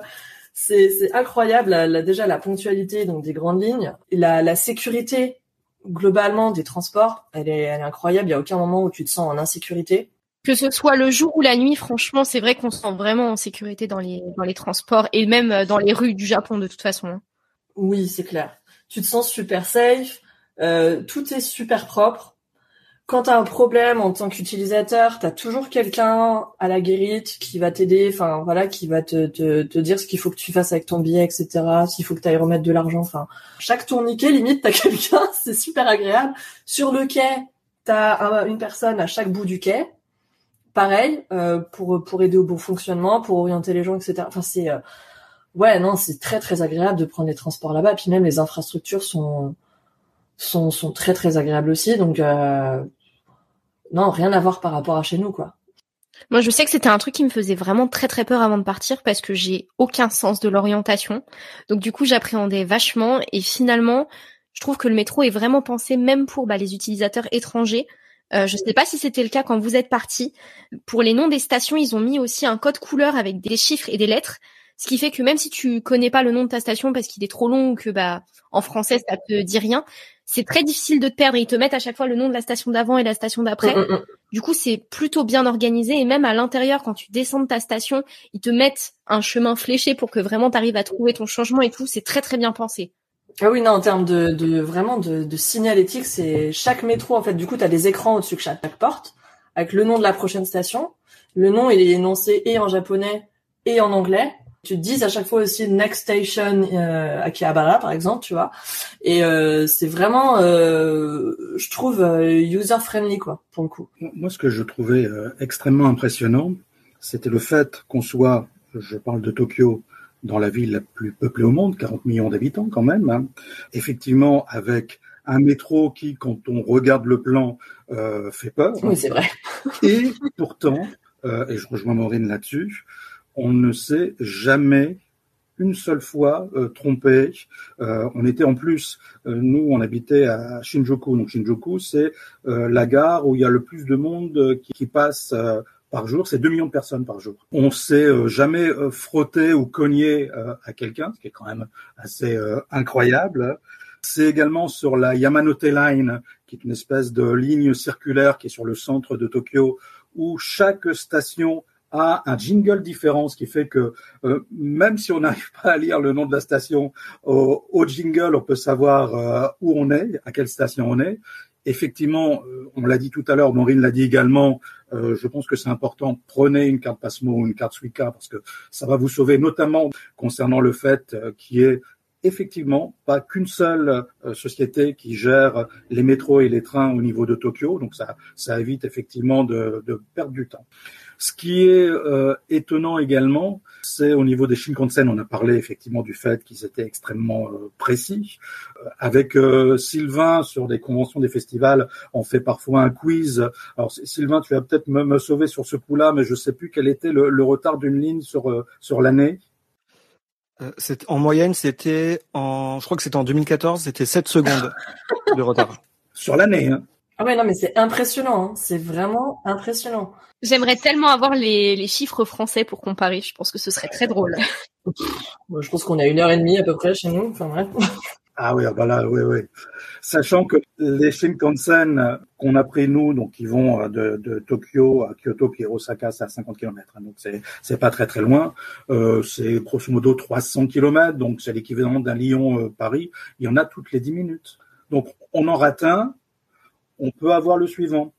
c'est incroyable, la, déjà la ponctualité donc des grandes lignes, la, la sécurité globalement des transports, elle est, elle est incroyable. Il y a aucun moment où tu te sens en insécurité.
Que ce soit le jour ou la nuit, franchement, c'est vrai qu'on se sent vraiment en sécurité dans les dans les transports et même euh, dans les rues du Japon de toute façon. Hein.
Oui, c'est clair tu te sens super safe, euh, tout est super propre. Quand tu as un problème en tant qu'utilisateur, tu as toujours quelqu'un à la guérite qui va t'aider, enfin voilà, qui va te, te, te dire ce qu'il faut que tu fasses avec ton billet, etc. S'il faut que tu ailles remettre de l'argent, enfin chaque tourniquet limite t'as quelqu'un, c'est super agréable. Sur le quai, t'as une personne à chaque bout du quai, pareil euh, pour pour aider au bon fonctionnement, pour orienter les gens, etc. Enfin c'est euh, ouais, non, c'est très très agréable de prendre les transports là-bas. Puis même les infrastructures sont sont sont très très agréables aussi. Donc euh, non, rien à voir par rapport à chez nous, quoi.
Moi, je sais que c'était un truc qui me faisait vraiment très très peur avant de partir parce que j'ai aucun sens de l'orientation. Donc du coup, j'appréhendais vachement et finalement, je trouve que le métro est vraiment pensé même pour bah, les utilisateurs étrangers. Euh, je ne sais pas si c'était le cas quand vous êtes parti. Pour les noms des stations, ils ont mis aussi un code couleur avec des chiffres et des lettres Ce qui fait que même si tu connais pas le nom de ta station parce qu'il est trop long ou que bah en français ça te dit rien, c'est très difficile de te perdre. Ils te mettent à chaque fois le nom de la station d'avant et la station d'après.
Mm, mm, mm.
Du coup, c'est plutôt bien organisé et même à l'intérieur, quand tu descends de ta station, ils te mettent un chemin fléché pour que vraiment tu arrives à trouver ton changement et tout. C'est très très bien pensé.
Ah oui, non, en termes de, de vraiment de, de signalétique, c'est chaque métro, en fait, du coup, tu as des écrans au-dessus de chaque porte, avec le nom de la prochaine station. Le nom, il est énoncé et en japonais et en anglais. Tu te dis à chaque fois aussi next station euh, Akihabara par exemple, tu vois. Et euh, c'est vraiment, euh, je trouve user friendly quoi pour le coup.
Moi, ce que je trouvais extrêmement impressionnant, c'était le fait qu'on soit, je parle de Tokyo, dans la ville la plus peuplée au monde, 40 millions d'habitants quand même. Hein. Effectivement, avec un métro qui, quand on regarde le plan, euh, fait peur.
Oui, c'est vrai.
Et pourtant, euh, et je rejoins Maureen là-dessus, on ne s'est jamais une seule fois euh, trompé. Euh, on était en plus, euh, nous, on habitait à Shinjuku. Donc Shinjuku, c'est la gare où il y a le plus de monde qui, passe par jour, c'est 2 millions de personnes par jour. On s'est jamais frotté ou cogné à quelqu'un, ce qui est quand même assez incroyable. C'est également sur la Yamanote Line, qui est une espèce de ligne circulaire qui est sur le centre de Tokyo, où chaque station a un jingle différent, ce qui fait que euh, même si on n'arrive pas à lire le nom de la station au, au jingle, on peut savoir euh, où on est, à quelle station on est. Effectivement, euh, on l'a dit tout à l'heure, Maureen l'a dit également, je pense que c'est important, prenez une carte Passmo ou une carte Suica parce que ça va vous sauver, notamment concernant le fait qu'il y ait effectivement pas qu'une seule euh, société qui gère les métros et les trains au niveau de Tokyo, donc ça, ça évite effectivement de, de perdre du temps. Ce qui est euh, étonnant également, c'est au niveau des Shinkansen, on a parlé effectivement du fait qu'ils étaient extrêmement euh, précis. avec Sylvain sur des conventions des festivals, on fait parfois un quiz. Alors Sylvain, tu vas peut-être me, me, sauver sur ce coup-là, mais je sais plus quel était le, le retard d'une ligne sur sur l'année.
Euh, en moyenne, c'était en, je crois que c'était en 2014, c'était 7 secondes de retard.
Sur l'année, hein.
Ah ouais, non, mais c'est impressionnant, hein. c'est vraiment impressionnant.
J'aimerais tellement avoir les, les, chiffres français pour comparer, je pense que ce serait très drôle.
je pense qu'on a une heure et demie à peu près chez nous, enfin bref.
Ah oui, ah bah là, oui, oui. Sachant que les Shinkansen qu'on a pris nous, donc ils vont euh, de, de Tokyo à Kyoto puis Osaka, c'est à 50 km, hein, donc c'est c'est pas très très loin. Euh, c'est grosso modo 300 km, donc c'est l'équivalent d'un Lyon-Paris. Euh, Il y en a toutes les 10 minutes. Donc on en rate un, on peut avoir le suivant.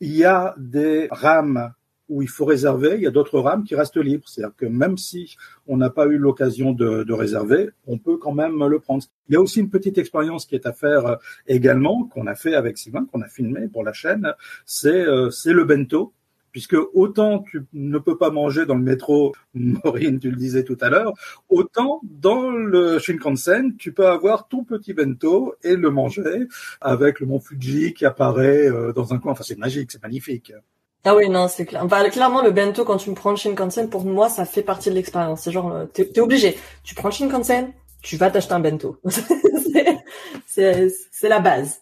Il y a des rames où il faut réserver, il y a d'autres rames qui restent libres. C'est-à-dire que même si on n'a pas eu l'occasion de, réserver, on peut quand même le prendre. Il y a aussi une petite expérience qui est à faire euh, également, qu'on a fait avec Sylvain, qu'on a filmé pour la chaîne, c'est euh, c'est le bento. Puisque autant tu ne peux pas manger dans le métro, Maureen, tu le disais tout à l'heure, autant dans le Shinkansen, tu peux avoir ton petit bento et le manger avec le mont Fuji qui apparaît euh, dans un coin. Enfin, c'est magique, c'est magnifique.
Ah oui, non, c'est clair. Enfin, clairement, le bento, quand tu me prends le Shinkansen, pour moi, ça fait partie de l'expérience. C'est genre, euh, t'es es obligé. Tu prends le Shinkansen, tu vas t'acheter un bento. c'est la base.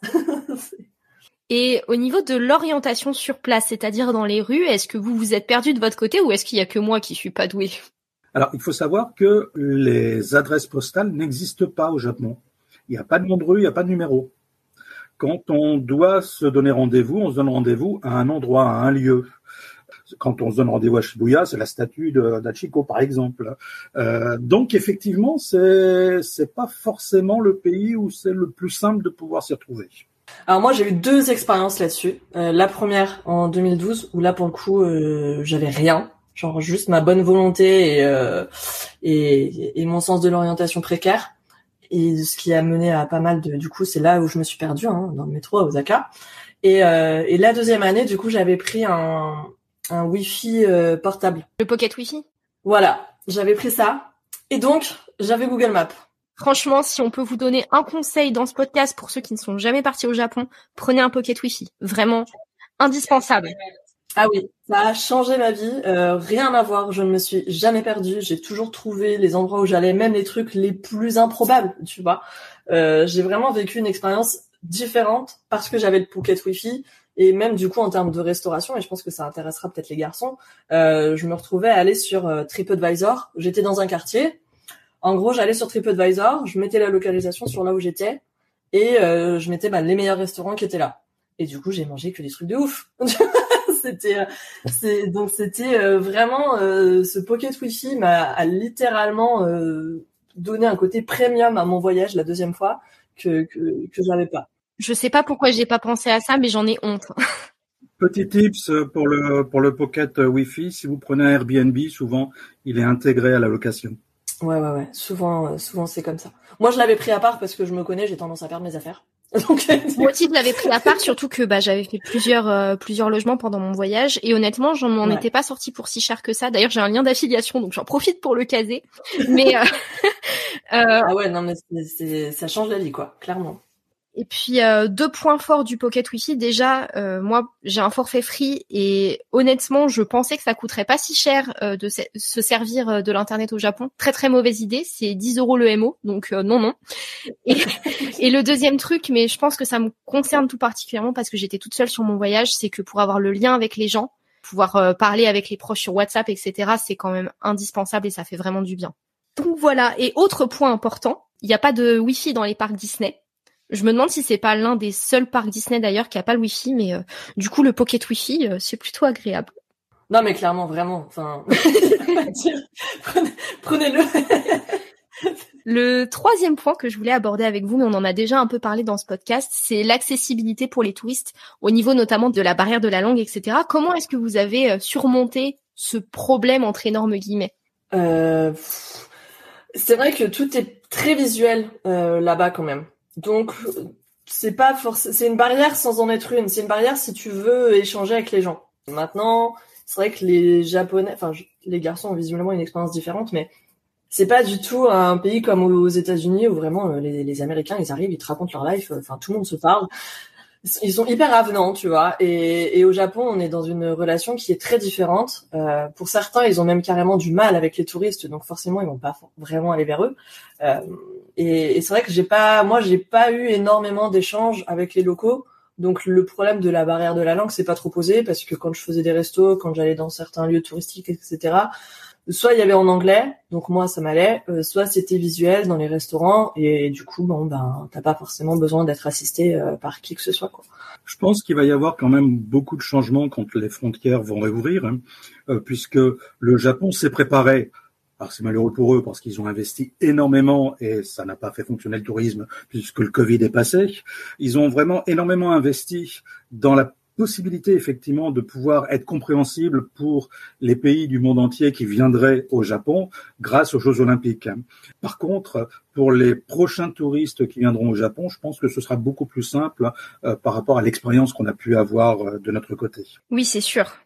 Et au niveau de l'orientation sur place, c'est-à-dire dans les rues, est-ce que vous vous êtes perdu de votre côté ou est-ce qu'il y a que moi qui suis pas doué?
Alors, il faut savoir que les adresses postales n'existent pas au Japon. Il n'y a pas de nom de rue, il n'y a pas de numéro quand on doit se donner rendez-vous, on se donne rendez-vous à un endroit, à un lieu. Quand on se donne rendez-vous à Shibuya, c'est la statue d'Achiko, par exemple. Euh, donc, effectivement, c'est c'est pas forcément le pays où c'est le plus simple de pouvoir s'y retrouver.
Alors moi, j'ai eu deux expériences là-dessus. Euh, la première en 2012, où là, pour le coup, euh, j'avais rien, genre juste ma bonne volonté et, euh, et, et mon sens de l'orientation précaire. Et ce qui a mené à pas mal de du coup c'est là où je me suis perdue hein, dans le métro à Osaka. Et, euh, et la deuxième année du coup j'avais pris un un wifi euh, portable.
Le pocket wifi?
Voilà. J'avais pris ça. Et donc j'avais Google Maps
Franchement, si on peut vous donner un conseil dans ce podcast pour ceux qui ne sont jamais partis au Japon, prenez un pocket wifi. Vraiment indispensable.
Ah oui, ça a changé ma vie. Euh, rien à voir. Je ne me suis jamais perdue. J'ai toujours trouvé les endroits où j'allais, même les trucs les plus improbables, tu vois. Euh, j'ai vraiment vécu une expérience différente parce que j'avais le Pocket Wi-Fi Et même du coup en termes de restauration, et je pense que ça intéressera peut-être les garçons, euh, je me retrouvais à aller sur euh, TripAdvisor. J'étais dans un quartier. En gros, j'allais sur TripAdvisor, je mettais la localisation sur là où j'étais et euh, je mettais bah, les meilleurs restaurants qui étaient là. Et du coup, j'ai mangé que des trucs de ouf. c'était, euh, c'est donc c'était euh, vraiment ce Pocket Wi-Fi m'a littéralement donné un côté premium à mon voyage la deuxième fois que que, que j'avais pas.
Je sais pas pourquoi j'ai pas pensé à ça, mais j'en ai honte.
Petit tips pour le pour le Pocket Wi-Fi, si vous prenez un Airbnb, souvent il est intégré à la location.
Ouais, ouais, ouais. Souvent, euh, souvent c'est comme ça. Moi, je l'avais pris à part parce que je me connais, j'ai tendance à perdre mes affaires.
Donc, Moi aussi, je l'avais pris à part, surtout que bah, j'avais fait plusieurs euh, plusieurs logements pendant mon voyage et honnêtement, je m'en étais pas sorti pour si cher que ça. D'ailleurs, j'ai un lien d'affiliation, donc j'en profite pour le caser. Mais euh,
ah ouais, non mais c'est ça change la vie, quoi, clairement.
Et puis euh, deux points forts du Pocket Wi-Fi. Déjà, euh, moi j'ai un forfait free et honnêtement, je pensais que ça coûterait pas si cher euh, de se, servir de l'internet au Japon. Très très mauvaise idée. C'est 10 euros le MO, donc non non. Et, et, le deuxième truc, mais je pense que ça me concerne tout particulièrement parce que j'étais toute seule sur mon voyage, c'est que pour avoir le lien avec les gens, pouvoir parler avec les proches sur WhatsApp, etc., c'est quand même indispensable et ça fait vraiment du bien. Donc voilà. Et autre point important, il n'y a pas de Wi-Fi dans les parcs Disney. Je me demande si c'est pas l'un des seuls parcs Disney d'ailleurs qui a pas le Wi-Fi, mais euh, du coup le Pocket Wi-Fi euh, c'est plutôt agréable.
Non mais clairement vraiment, enfin prenez-le.
le troisième point que je voulais aborder avec vous, mais on en a déjà un peu parlé dans ce podcast, c'est l'accessibilité pour les touristes, au niveau notamment de la barrière de la langue, etc. Comment est-ce que vous avez euh, surmonté ce problème entre énormes guillemets?
Euh, C'est vrai que tout est très visuel là-bas quand même. Donc c'est pas forcément c'est une barrière sans en être une. C'est une barrière si tu veux échanger avec les gens. Maintenant, c'est vrai que les japonais, enfin les garçons ont visiblement une expérience différente, mais c'est pas du tout un pays comme aux États-Unis où vraiment euh, les, Américains ils arrivent, ils te racontent leur life, enfin tout le monde se parle ils sont hyper avenants, tu vois. Et, et, au Japon, on est dans une relation qui est très différente. Euh, pour certains, ils ont même carrément du mal avec les touristes, donc forcément, ils vont pas vraiment aller vers eux. Euh, et, et c'est vrai que j'ai pas, moi, j'ai pas eu énormément d'échanges avec les locaux. Donc le problème de la barrière de la langue, c'est pas trop posé parce que quand je faisais des restos, quand j'allais dans certains lieux touristiques, etc soit il y avait en anglais, donc moi ça m'allait, euh, soit c'était visuel dans les restaurants et du coup bon ben t'as pas forcément besoin d'être assisté euh, par qui que ce soit quoi.
Je pense qu'il va y avoir quand même beaucoup de changements quand les frontières vont réouvrir, hein, euh, puisque le Japon s'est préparé. Alors c'est malheureux pour eux parce qu'ils ont investi énormément et ça n'a pas fait fonctionner le tourisme puisque le Covid est passé. Ils ont vraiment énormément investi dans la possibilité effectivement de pouvoir être compréhensible pour les pays du monde entier qui viendraient au Japon grâce aux Jeux olympiques. Par contre, pour les prochains touristes qui viendront au Japon, je pense que ce sera beaucoup plus simple euh, par rapport à l'expérience qu'on a pu avoir euh, de notre côté.
Oui, c'est sûr.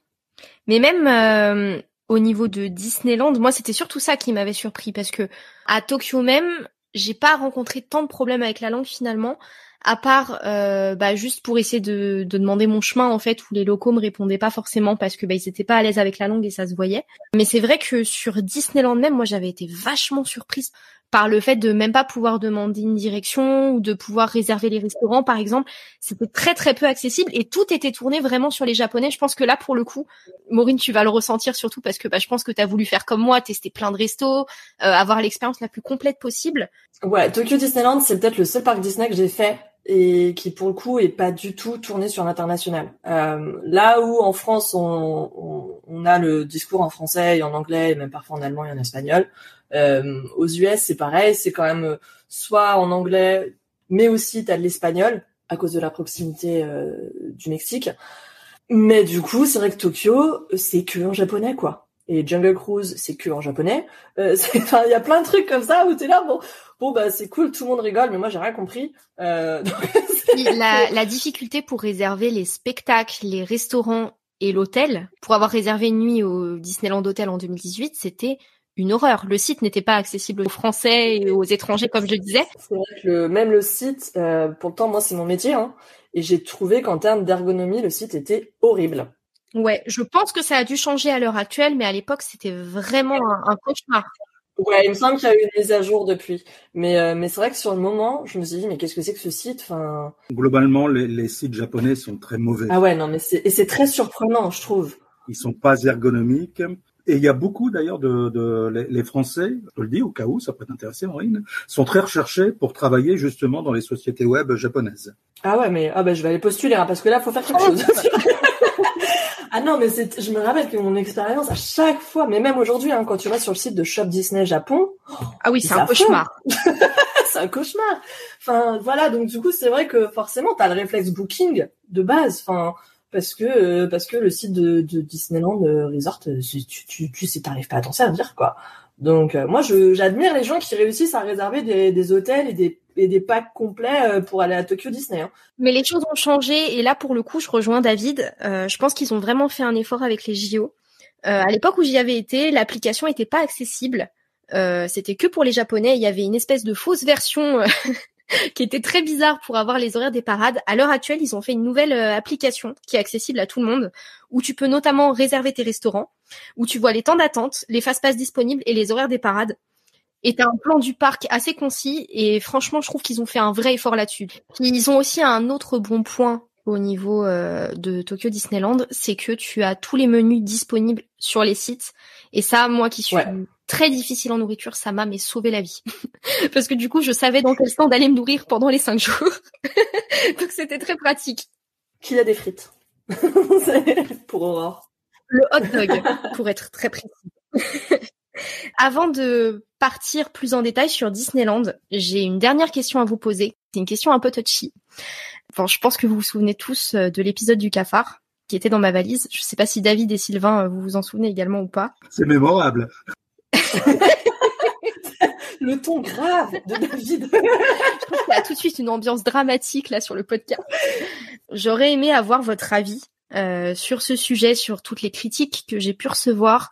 Mais même euh, au niveau de Disneyland, moi c'était surtout ça qui m'avait surpris parce que à Tokyo même, j'ai pas rencontré tant de problèmes avec la langue finalement à part euh, bah, juste pour essayer de, de, demander mon chemin en fait où les locaux me répondaient pas forcément parce que bah, ils étaient pas à l'aise avec la langue et ça se voyait. Mais c'est vrai que sur Disneyland même moi j'avais été vachement surprise par le fait de même pas pouvoir demander une direction ou de pouvoir réserver les restaurants par exemple c'était très très peu accessible et tout était tourné vraiment sur les japonais je pense que là pour le coup Maureen tu vas le ressentir surtout parce que bah, je pense que tu as voulu faire comme moi tester plein de restos euh, avoir l'expérience la plus complète possible
ouais Tokyo Disneyland c'est peut-être le seul parc Disney que j'ai fait et qui pour le coup est pas du tout tourné sur l'international. Euh, là où en France on, on, on, a le discours en français et en anglais et même parfois en allemand et en espagnol, aux US c'est pareil, c'est quand même soit en anglais mais aussi t'as de l'espagnol à cause de la proximité euh, du Mexique. Mais du coup c'est vrai que Tokyo c'est que en japonais quoi. Et Jungle Cruise c'est que en japonais. Euh, il y a plein de trucs comme ça où t'es là bon bon bah c'est cool, tout le monde rigole, mais moi j'ai rien compris. Euh,
la, la difficulté pour réserver les spectacles, les restaurants et l'hôtel, pour avoir réservé une nuit au Disneyland Hotel en 2018, c'était une horreur. Le site n'était pas accessible aux Français et aux étrangers, comme je disais.
C'est vrai que le, même le site, euh, pourtant moi c'est mon métier, hein, et j'ai trouvé qu'en termes d'ergonomie, le site était horrible.
Ouais, je pense que ça a dû changer à l'heure actuelle, mais à l'époque c'était vraiment un, un cauchemar.
Ouais, il me semble qu'il y a eu une mise à jour depuis. Mais, euh, mais c'est vrai que sur le moment, je me suis dit, mais qu'est-ce que c'est que ce site? Enfin...
Globalement, les, les, sites japonais sont très mauvais.
Ah ouais, non, mais c'est, et c'est très surprenant, je trouve.
Ils sont pas ergonomiques. Et il y a beaucoup d'ailleurs de, de les, les, Français, je le dis au cas où ça peut t'intéresser, Maureen, sont très recherchés pour travailler justement dans les sociétés web japonaises.
Ah ouais, mais ah bah je vais aller postuler hein, parce que là faut faire quelque chose. Ah non, mais c'est, je me rappelle que mon expérience à chaque fois, mais même aujourd'hui, hein, quand tu vas sur le site de Shop Disney Japon.
Ah oui, c'est un cauchemar.
c'est un cauchemar. Enfin, voilà. Donc du coup, c'est vrai que forcément, t'as le réflexe booking de base. Enfin, parce que euh, parce que le site de, Disneyland euh, Resort, euh, tu, tu, tu t'arrives pas à t'en servir, quoi. Donc moi, je, j'admire les gens qui réussissent à réserver des, des hôtels et des et des packs complets pour aller à Tokyo Disney. Hein.
Mais les choses ont changé et là pour le coup je rejoins David. Euh, je pense qu'ils ont vraiment fait un effort avec les JO. Euh, à l'époque où j'y avais été, l'application n'était pas accessible. Euh, c'était que pour les Japonais. Il y avait une espèce de fausse version qui était très bizarre pour avoir les horaires des parades. À l'heure actuelle, ils ont fait une nouvelle application qui est accessible à tout le monde, où tu peux notamment réserver tes restaurants, où tu vois les temps d'attente, les fast-pass disponibles et les horaires des parades et t'as un plan du parc assez concis et franchement je trouve qu'ils ont fait un vrai effort là-dessus. Ils ont aussi un autre bon point au niveau euh, de Tokyo Disneyland, c'est que tu as tous les menus disponibles sur les sites et ça moi qui suis très difficile en nourriture, ça m'a mais sauvé la vie parce que du coup je savais dans quel stand aller me nourrir pendant les cinq jours donc c'était très pratique.
Qui a des frites pour Aurore.
Le hot dog pour être très précis. Avant de partir plus en détail sur Disneyland, j'ai une dernière question à vous poser. C'est une question un peu touchy. Enfin, je pense que vous vous souvenez tous euh, de l'épisode du cafard qui était dans ma valise. Je ne sais pas si David et Sylvain, euh, vous vous en souvenez également ou pas.
C'est mémorable.
le ton grave de David.
je trouve qu'il y a tout de suite une ambiance dramatique là sur le podcast. J'aurais aimé avoir votre avis euh, sur ce sujet, sur toutes les critiques que j'ai pu recevoir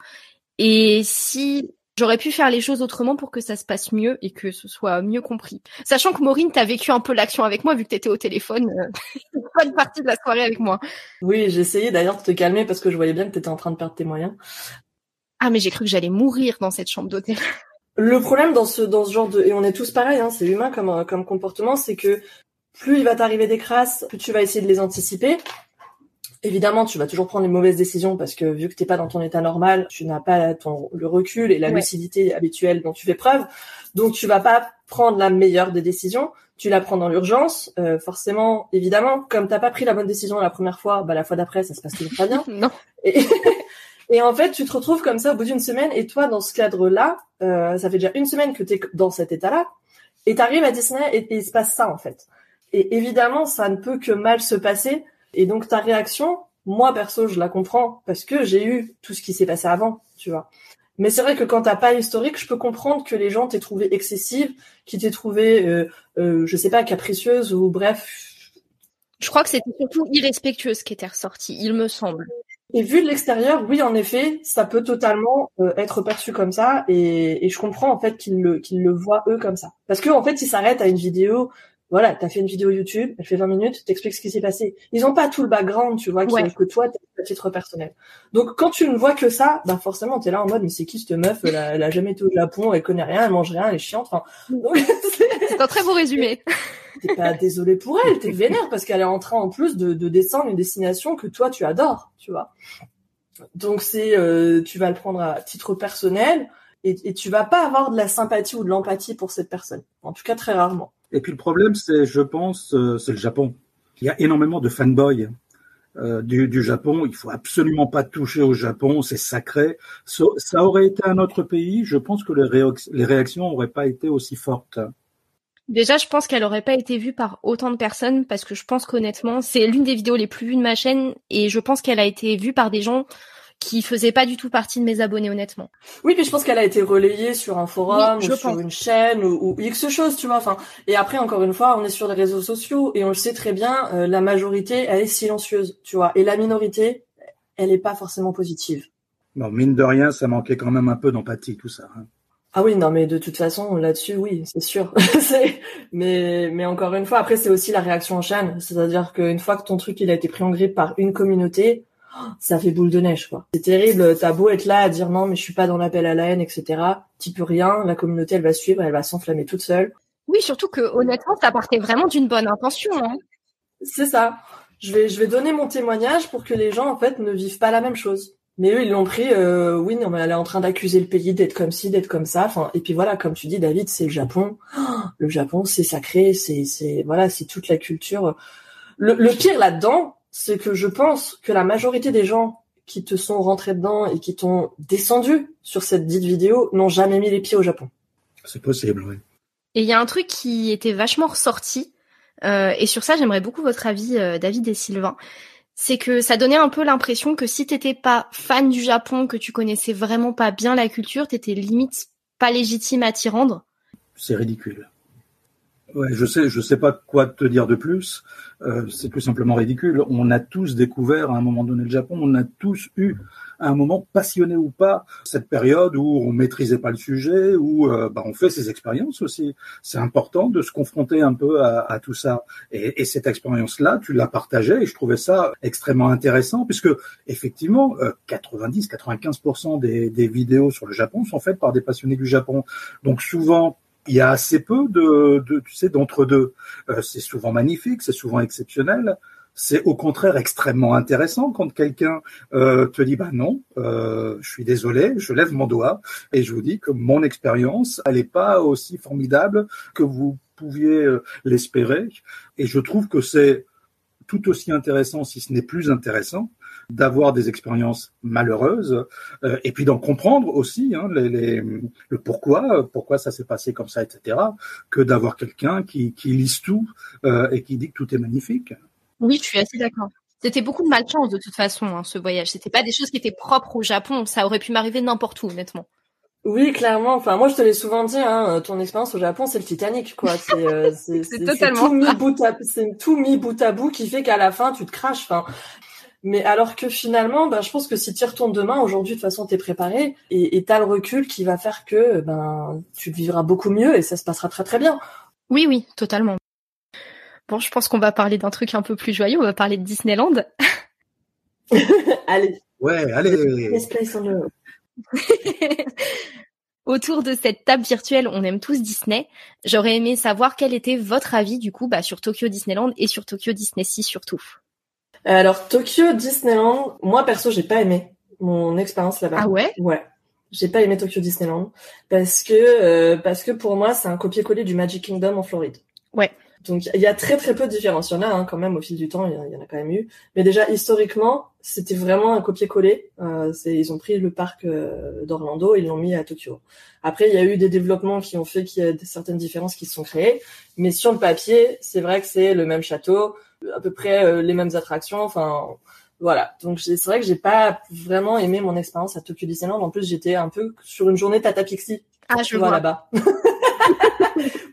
et si j'aurais pu faire les choses autrement pour que ça se passe mieux et que ce soit mieux compris. Sachant que Maureen, t'as vécu un peu l'action avec moi vu que t'étais au téléphone, euh, pas une partie de la soirée avec moi.
Oui, j'ai essayé d'ailleurs de te calmer parce que je voyais bien que t'étais en train de perdre tes moyens.
Ah mais j'ai cru que j'allais mourir dans cette chambre d'hôtel.
Le problème dans ce dans ce genre de et on est tous pareils, hein, c'est humain comme comme comportement, c'est que plus il va t'arriver des crasses, plus tu vas essayer de les anticiper. Évidemment, tu vas toujours prendre les mauvaises décisions parce que vu que t'es pas dans ton état normal, tu n'as pas ton, le recul et la lucidité habituelle dont tu fais preuve. Donc, tu vas pas prendre la meilleure des décisions. Tu la prends dans l'urgence. Euh, forcément, évidemment, comme t'as pas pris la bonne décision la première fois, bah la fois d'après, ça se passe toujours pas bien.
non.
Et, et, en fait, tu te retrouves comme ça au bout d'une semaine. Et toi, dans ce cadre-là, euh, ça fait déjà une semaine que t'es dans cet état-là. Et t'arrives à Disney et, il se passe ça en fait. Et évidemment, ça ne peut que mal se passer et donc ta réaction, moi perso, je la comprends parce que j'ai eu tout ce qui s'est passé avant, tu vois. Mais c'est vrai que quand t'as pas historique, je peux comprendre que les gens t'aient trouvé excessive, qui t'aient trouvé, euh, euh, je sais pas, capricieuse ou bref.
Je crois que c'était surtout irrespectueux ce qui était ressorti, il me semble.
Et vu de l'extérieur, oui, en effet, ça peut totalement euh, être perçu comme ça, et, et je comprends en fait qu'ils le qu'ils le voient eux comme ça. Parce que en fait, ils s'arrêtent à une vidéo voilà, t'as fait une vidéo YouTube, elle fait 20 minutes, t'expliques ce qui s'est passé. Ils ont pas tout le background, tu vois, qui, que toi, t'as à titre personnel. Donc, quand tu ne vois que ça, bah forcément, t'es là en mode, mais c'est qui cette meuf? Elle a, jamais été au Japon, elle connaît rien, elle mange rien, elle est chiante. Enfin,
c'est un très beau résumé.
T'es pas désolé pour elle, t'es vénère parce qu'elle est en train en plus de, de descendre une destination que toi tu adores, tu vois. Donc c'est, euh, tu vas le prendre à titre personnel et, tu vas pas avoir de la sympathie ou de l'empathie pour cette personne. En tout cas, très rarement.
Et puis le problème, c'est, je pense, euh, c'est le Japon. Il y a énormément de fanboys euh, du, Japon. Il faut absolument pas toucher au Japon, c'est sacré. Ça, aurait été un autre pays, je pense que les réactions n'auraient pas été aussi fortes.
Déjà, je pense qu'elle aurait pas été vue par autant de personnes parce que je pense qu'honnêtement, c'est l'une des vidéos les plus vues de ma chaîne et je pense qu'elle a été vue par des gens qui faisait pas du tout partie de mes abonnés honnêtement.
Oui, puis je pense qu'elle a été relayée sur un forum ou sur une chaîne ou, ou, X chose, tu vois. Enfin, et après encore une fois, on est sur les réseaux sociaux et on le sait très bien, euh, la majorité elle est silencieuse, tu vois, et la minorité, elle est pas forcément positive.
Bon, mine de rien, ça manquait quand même un peu d'empathie tout ça. Hein.
Ah oui, non, mais de toute façon, là-dessus, oui, c'est sûr. mais, mais encore une fois, après, c'est aussi la réaction en chaîne. C'est-à-dire qu'une fois que ton truc, il a été pris en grippe par une communauté, ça fait boule de neige quoi. C'est terrible, t'as beau être là à dire non mais je suis pas dans l'appel à la haine, etc. T'y peux rien, la communauté elle va suivre, elle va s'enflammer toute seule.
Oui, surtout que honnêtement, ça partait vraiment d'une bonne intention. Hein.
C'est ça. Je vais, je vais donner mon témoignage pour que les gens en fait ne vivent pas la même chose. Mais eux, ils l'ont pris. Euh, oui, non, mais elle est en train d'accuser le pays d'être comme ci, d'être comme ça. Enfin, et puis voilà, comme tu dis, David, c'est le Japon. le Japon, c'est sacré. C'est, c'est voilà, c'est toute la culture. Le, le pire là-dedans, c'est que je pense que la majorité des gens qui te sont rentrés dedans et qui t'ont descendu sur cette dite vidéo n'ont jamais mis les pieds au Japon.
C'est possible, oui.
Et il y a un truc qui était vachement ressorti, euh, et sur ça j'aimerais beaucoup votre avis, euh, David et Sylvain. C'est que ça donnait un peu l'impression que si t'étais pas fan du Japon, que tu connaissais vraiment pas bien la culture, t'étais limite pas légitime à t'y rendre.
C'est ridicule. Ouais, je sais, je sais pas quoi te dire de plus. Euh, c'est tout simplement ridicule. On a tous découvert à un moment donné le Japon. On a tous eu à un moment passionné ou pas cette période où on maîtrisait pas le sujet, où euh, bah, on fait ses expériences aussi. C'est important de se confronter un peu à, à tout ça. Et, et cette expérience-là, tu l'as partagée et je trouvais ça extrêmement intéressant puisque effectivement, 90-95% euh, des, des vidéos sur le Japon sont faites par des passionnés du Japon. Donc souvent il y a assez peu de, tu sais, d'entre deux. Euh, c'est souvent magnifique, c'est souvent exceptionnel. C'est au contraire extrêmement intéressant quand quelqu'un euh, te dit bah non, euh, je suis désolé, je lève mon doigt et je vous dis que mon expérience elle n'est pas aussi formidable que vous pouviez euh, l'espérer. Et je trouve que c'est tout aussi intéressant, si ce n'est plus intéressant, d'avoir des expériences malheureuses euh, et puis d'en comprendre aussi hein, les, les, le pourquoi, pourquoi ça s'est passé comme ça, etc., que d'avoir quelqu'un qui, qui lise tout euh, et qui dit que tout est magnifique.
Oui, je suis assez d'accord. C'était beaucoup de malchance de toute façon, hein, ce voyage. C'était pas des choses qui étaient propres au Japon. Ça aurait pu m'arriver n'importe où, honnêtement.
Oui, clairement. Enfin, moi, je te l'ai souvent dit. Hein, ton expérience au Japon, c'est le Titanic, quoi. C'est euh, totalement tout mis bout à, c'est tout mis bout à bout qui fait qu'à la fin, tu te craches. Enfin, mais alors que finalement, ben, je pense que si tu y retournes demain, aujourd'hui, de toute façon, t'es préparé et t'as le recul qui va faire que ben tu vivras beaucoup mieux et ça se passera très très bien.
Oui, oui, totalement. Bon, je pense qu'on va parler d'un truc un peu plus joyeux. On va parler de Disneyland.
allez.
Ouais, allez.
Autour de cette table virtuelle, on aime tous Disney. J'aurais aimé savoir quel était votre avis du coup bah, sur Tokyo Disneyland et sur Tokyo Disney Sea surtout.
Alors Tokyo Disneyland, moi perso, j'ai pas aimé mon expérience là-bas.
Ah ouais?
Ouais. J'ai pas aimé Tokyo Disneyland parce que euh, parce que pour moi, c'est un copier-coller du Magic Kingdom en Floride.
Ouais.
Donc il y a très très peu de différences. Il y en a hein, quand même au fil du temps, il y, en a quand même eu. Mais déjà historiquement, c'était vraiment un copier-coller. Euh, ils ont pris le parc euh, d'Orlando et ils l'ont mis à Tokyo. Après, il y a eu des développements qui ont fait qu'il y a certaines différences qui se sont créées. Mais sur le papier, c'est vrai que c'est le même château, à peu près euh, les mêmes attractions. Enfin, voilà. Donc c'est vrai que j'ai pas vraiment aimé mon expérience à Tokyo Disneyland. En plus, j'étais un peu sur une journée Tata Pixie.
Ah, je vois
là-bas.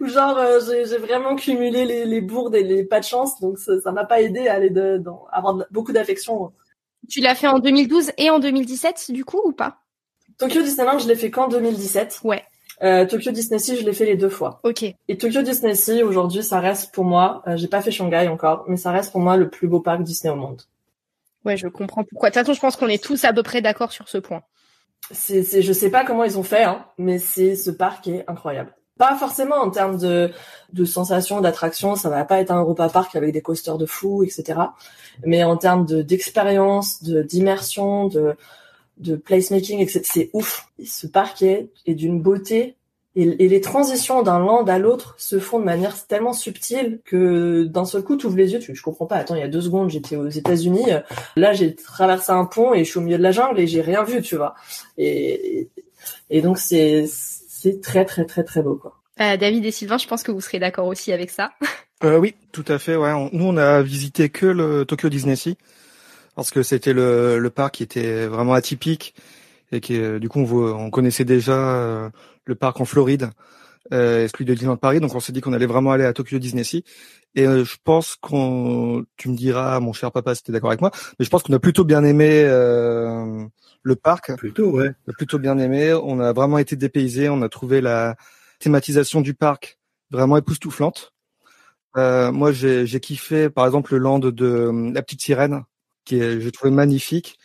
Ou genre euh, j'ai vraiment cumulé les, les, bourdes et les pas de chance, donc ça m'a pas aidé à aller de, dans, avoir beaucoup d'affection.
Tu l'as fait en 2012 et en 2017 du coup ou pas?
Tokyo Disneyland, je l'ai fait qu'en 2017.
Ouais.
Euh, Tokyo Disney Sea, je l'ai fait les deux fois.
Ok.
Et Tokyo Disney Sea, aujourd'hui, ça reste pour moi, euh, j'ai pas fait Shanghai encore, mais ça reste pour moi le plus beau parc Disney au monde.
Ouais, je comprends pourquoi. De toute façon, je pense qu'on est tous à peu près d'accord sur ce point.
C'est, c'est, je sais pas comment ils ont fait, hein, mais c'est ce parc est incroyable. Pas forcément en termes de, de sensations, d'attractions, ça va pas être un Europa Park avec des coasters de fou, etc. Mais en termes de d'expérience, de d'immersion, de de placemaking, c'est ouf. Ce parc est, d'une beauté et, les transitions d'un land à l'autre se font de manière tellement subtile que d'un seul coup, tu ouvres les yeux, tu, je comprends pas. Attends, il y a deux secondes, j'étais aux États-Unis. Là, j'ai traversé un pont et je suis au milieu de la jungle et j'ai rien vu, tu vois. Et donc c'est c'est très très très très beau quoi.
Euh, David et Sylvain, je pense que vous serez d'accord aussi avec ça.
Euh, oui, tout à fait. Ouais, nous on a visité que le Tokyo Disney Sea parce que c'était le, le parc qui était vraiment atypique et qui euh, du coup on, on connaissait déjà le parc en Floride euh, celui de Disneyland Paris. Donc on s'est dit qu'on allait vraiment aller à Tokyo Disney Sea. Et euh, je pense qu'on tu me diras mon cher papa si tu d'accord avec moi mais je pense qu'on a plutôt bien aimé euh, le parc.
Plutôt ouais.
On a plutôt bien aimé. On a vraiment été dépaysé. On a trouvé la thématisation du parc vraiment époustouflante. Moi j'ai kiffé par exemple le land de la petite sirène qui est, j'ai trouvé magnifique.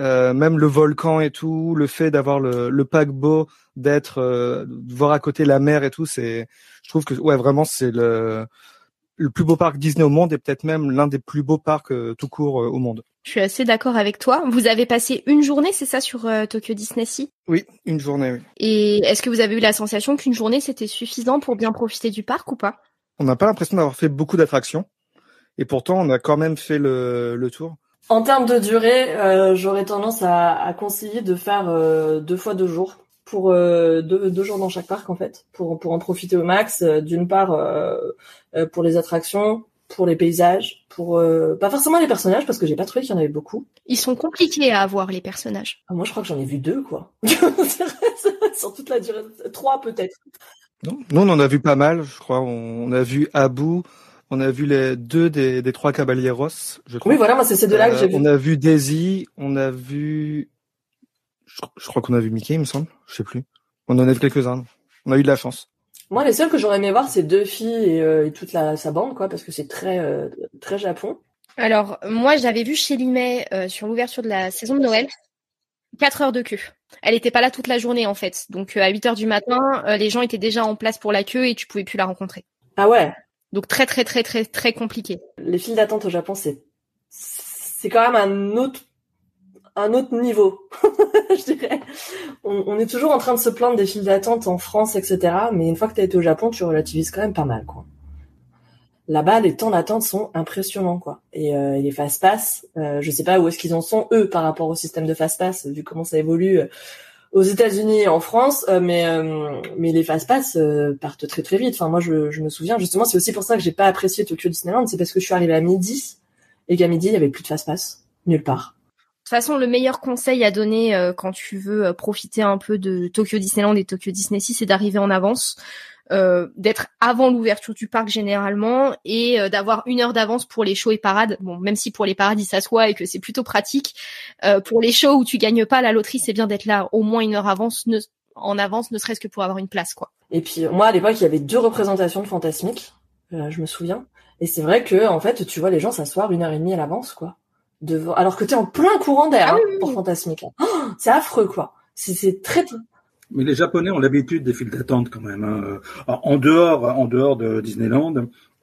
Euh, même le volcan et tout, le fait d'avoir le, le paquebot, d'être, euh, de voir à côté la mer et tout, c'est, je trouve que ouais vraiment c'est le le plus beau parc Disney au monde et peut-être même l'un des plus beaux parcs euh, tout court au monde.
Je suis assez d'accord avec toi. Vous avez passé une journée, c'est ça, sur Tokyo Disney Sea?
Oui, une journée, oui.
Et est-ce que vous avez eu la sensation qu'une journée c'était suffisant pour bien profiter du parc ou pas?
On n'a pas l'impression d'avoir fait beaucoup d'attractions et pourtant on a quand même fait le, le tour.
En termes de durée, euh, j'aurais tendance à, à, conseiller de faire euh, deux fois deux jours pour euh, deux, deux, jours dans chaque parc en fait, pour pour en profiter au max. D'une part pour les attractions, pour les paysages, pour pas forcément les personnages parce que j'ai pas trouvé qu'il y en avait beaucoup.
Ils sont compliqués à avoir les personnages.
Ah, moi je crois que j'en ai vu deux quoi. Sur toute la durée, trois peut-être.
Non, nous on en a vu pas mal. Je crois on, a vu Abu, on a vu les deux des, des trois Caballeros, je crois.
Oui, voilà, moi c'est ces deux-là que j'ai vu.
On a vu Daisy, on a vu, je, je crois qu'on a vu Mickey, il me semble, je sais plus. On en a vu quelques-uns. On a eu de la chance.
Moi, les seuls que j'aurais aimé voir, c'est deux filles et, euh, et, toute la sa bande, quoi, parce que c'est très euh, très Japon.
Alors moi, j'avais vu chez Limay euh, sur l'ouverture de la saison de Noël, 4 heures de queue. Elle était pas là toute la journée en fait. Donc à 8 heures du matin, les gens étaient déjà en place pour la queue et tu pouvais plus la rencontrer.
Ah ouais?
Donc très très très très très compliqué.
Les files d'attente au Japon, c'est c'est quand même un autre un autre niveau, je dirais. On, est toujours en train de se plaindre des files d'attente en France, etc. Mais une fois que tu été au Japon, tu relativises quand même pas mal, quoi. Là-bas, les temps d'attente sont impressionnants, quoi. Et, euh, les fast pass, euh, je sais pas où est-ce qu'ils en sont eux par rapport au système de fast pass, vu comment ça évolue aux États-Unis et en France, euh, mais euh, mais les fast pass euh, partent très très vite. Enfin moi je, je me souviens justement c'est aussi pour ça que j'ai pas apprécié Tokyo Disneyland, c'est parce que je suis arrivée à midi et qu'à midi il y avait plus de fast pass nulle part.
De toute façon, le meilleur conseil à donner euh, quand tu veux profiter un peu de Tokyo Disneyland et Tokyo Disney Sea, c'est d'arriver en avance. Euh, d'être avant l'ouverture du parc généralement et euh, d'avoir une heure d'avance pour les shows et parades. Bon, même si pour les parades ils s'assoient et que c'est plutôt pratique, euh, pour les shows où tu gagnes pas la loterie, c'est bien d'être là au moins une heure avance, ne, en avance, ne serait-ce que pour avoir une place, quoi.
Et puis moi à l'époque il y avait deux représentations de Fantasmique, je me souviens, et c'est vrai que en fait tu vois les gens s'asseoir une heure et demie à l'avance, quoi. Devant... Alors que t'es en plein courant d'air
ah,
hein,
oui, oui,
pour. Fantasmique. Oh, c'est affreux, quoi. C'est très
mais les Japonais ont l'habitude des files d'attente quand même. Hein. En dehors, en dehors de Disneyland,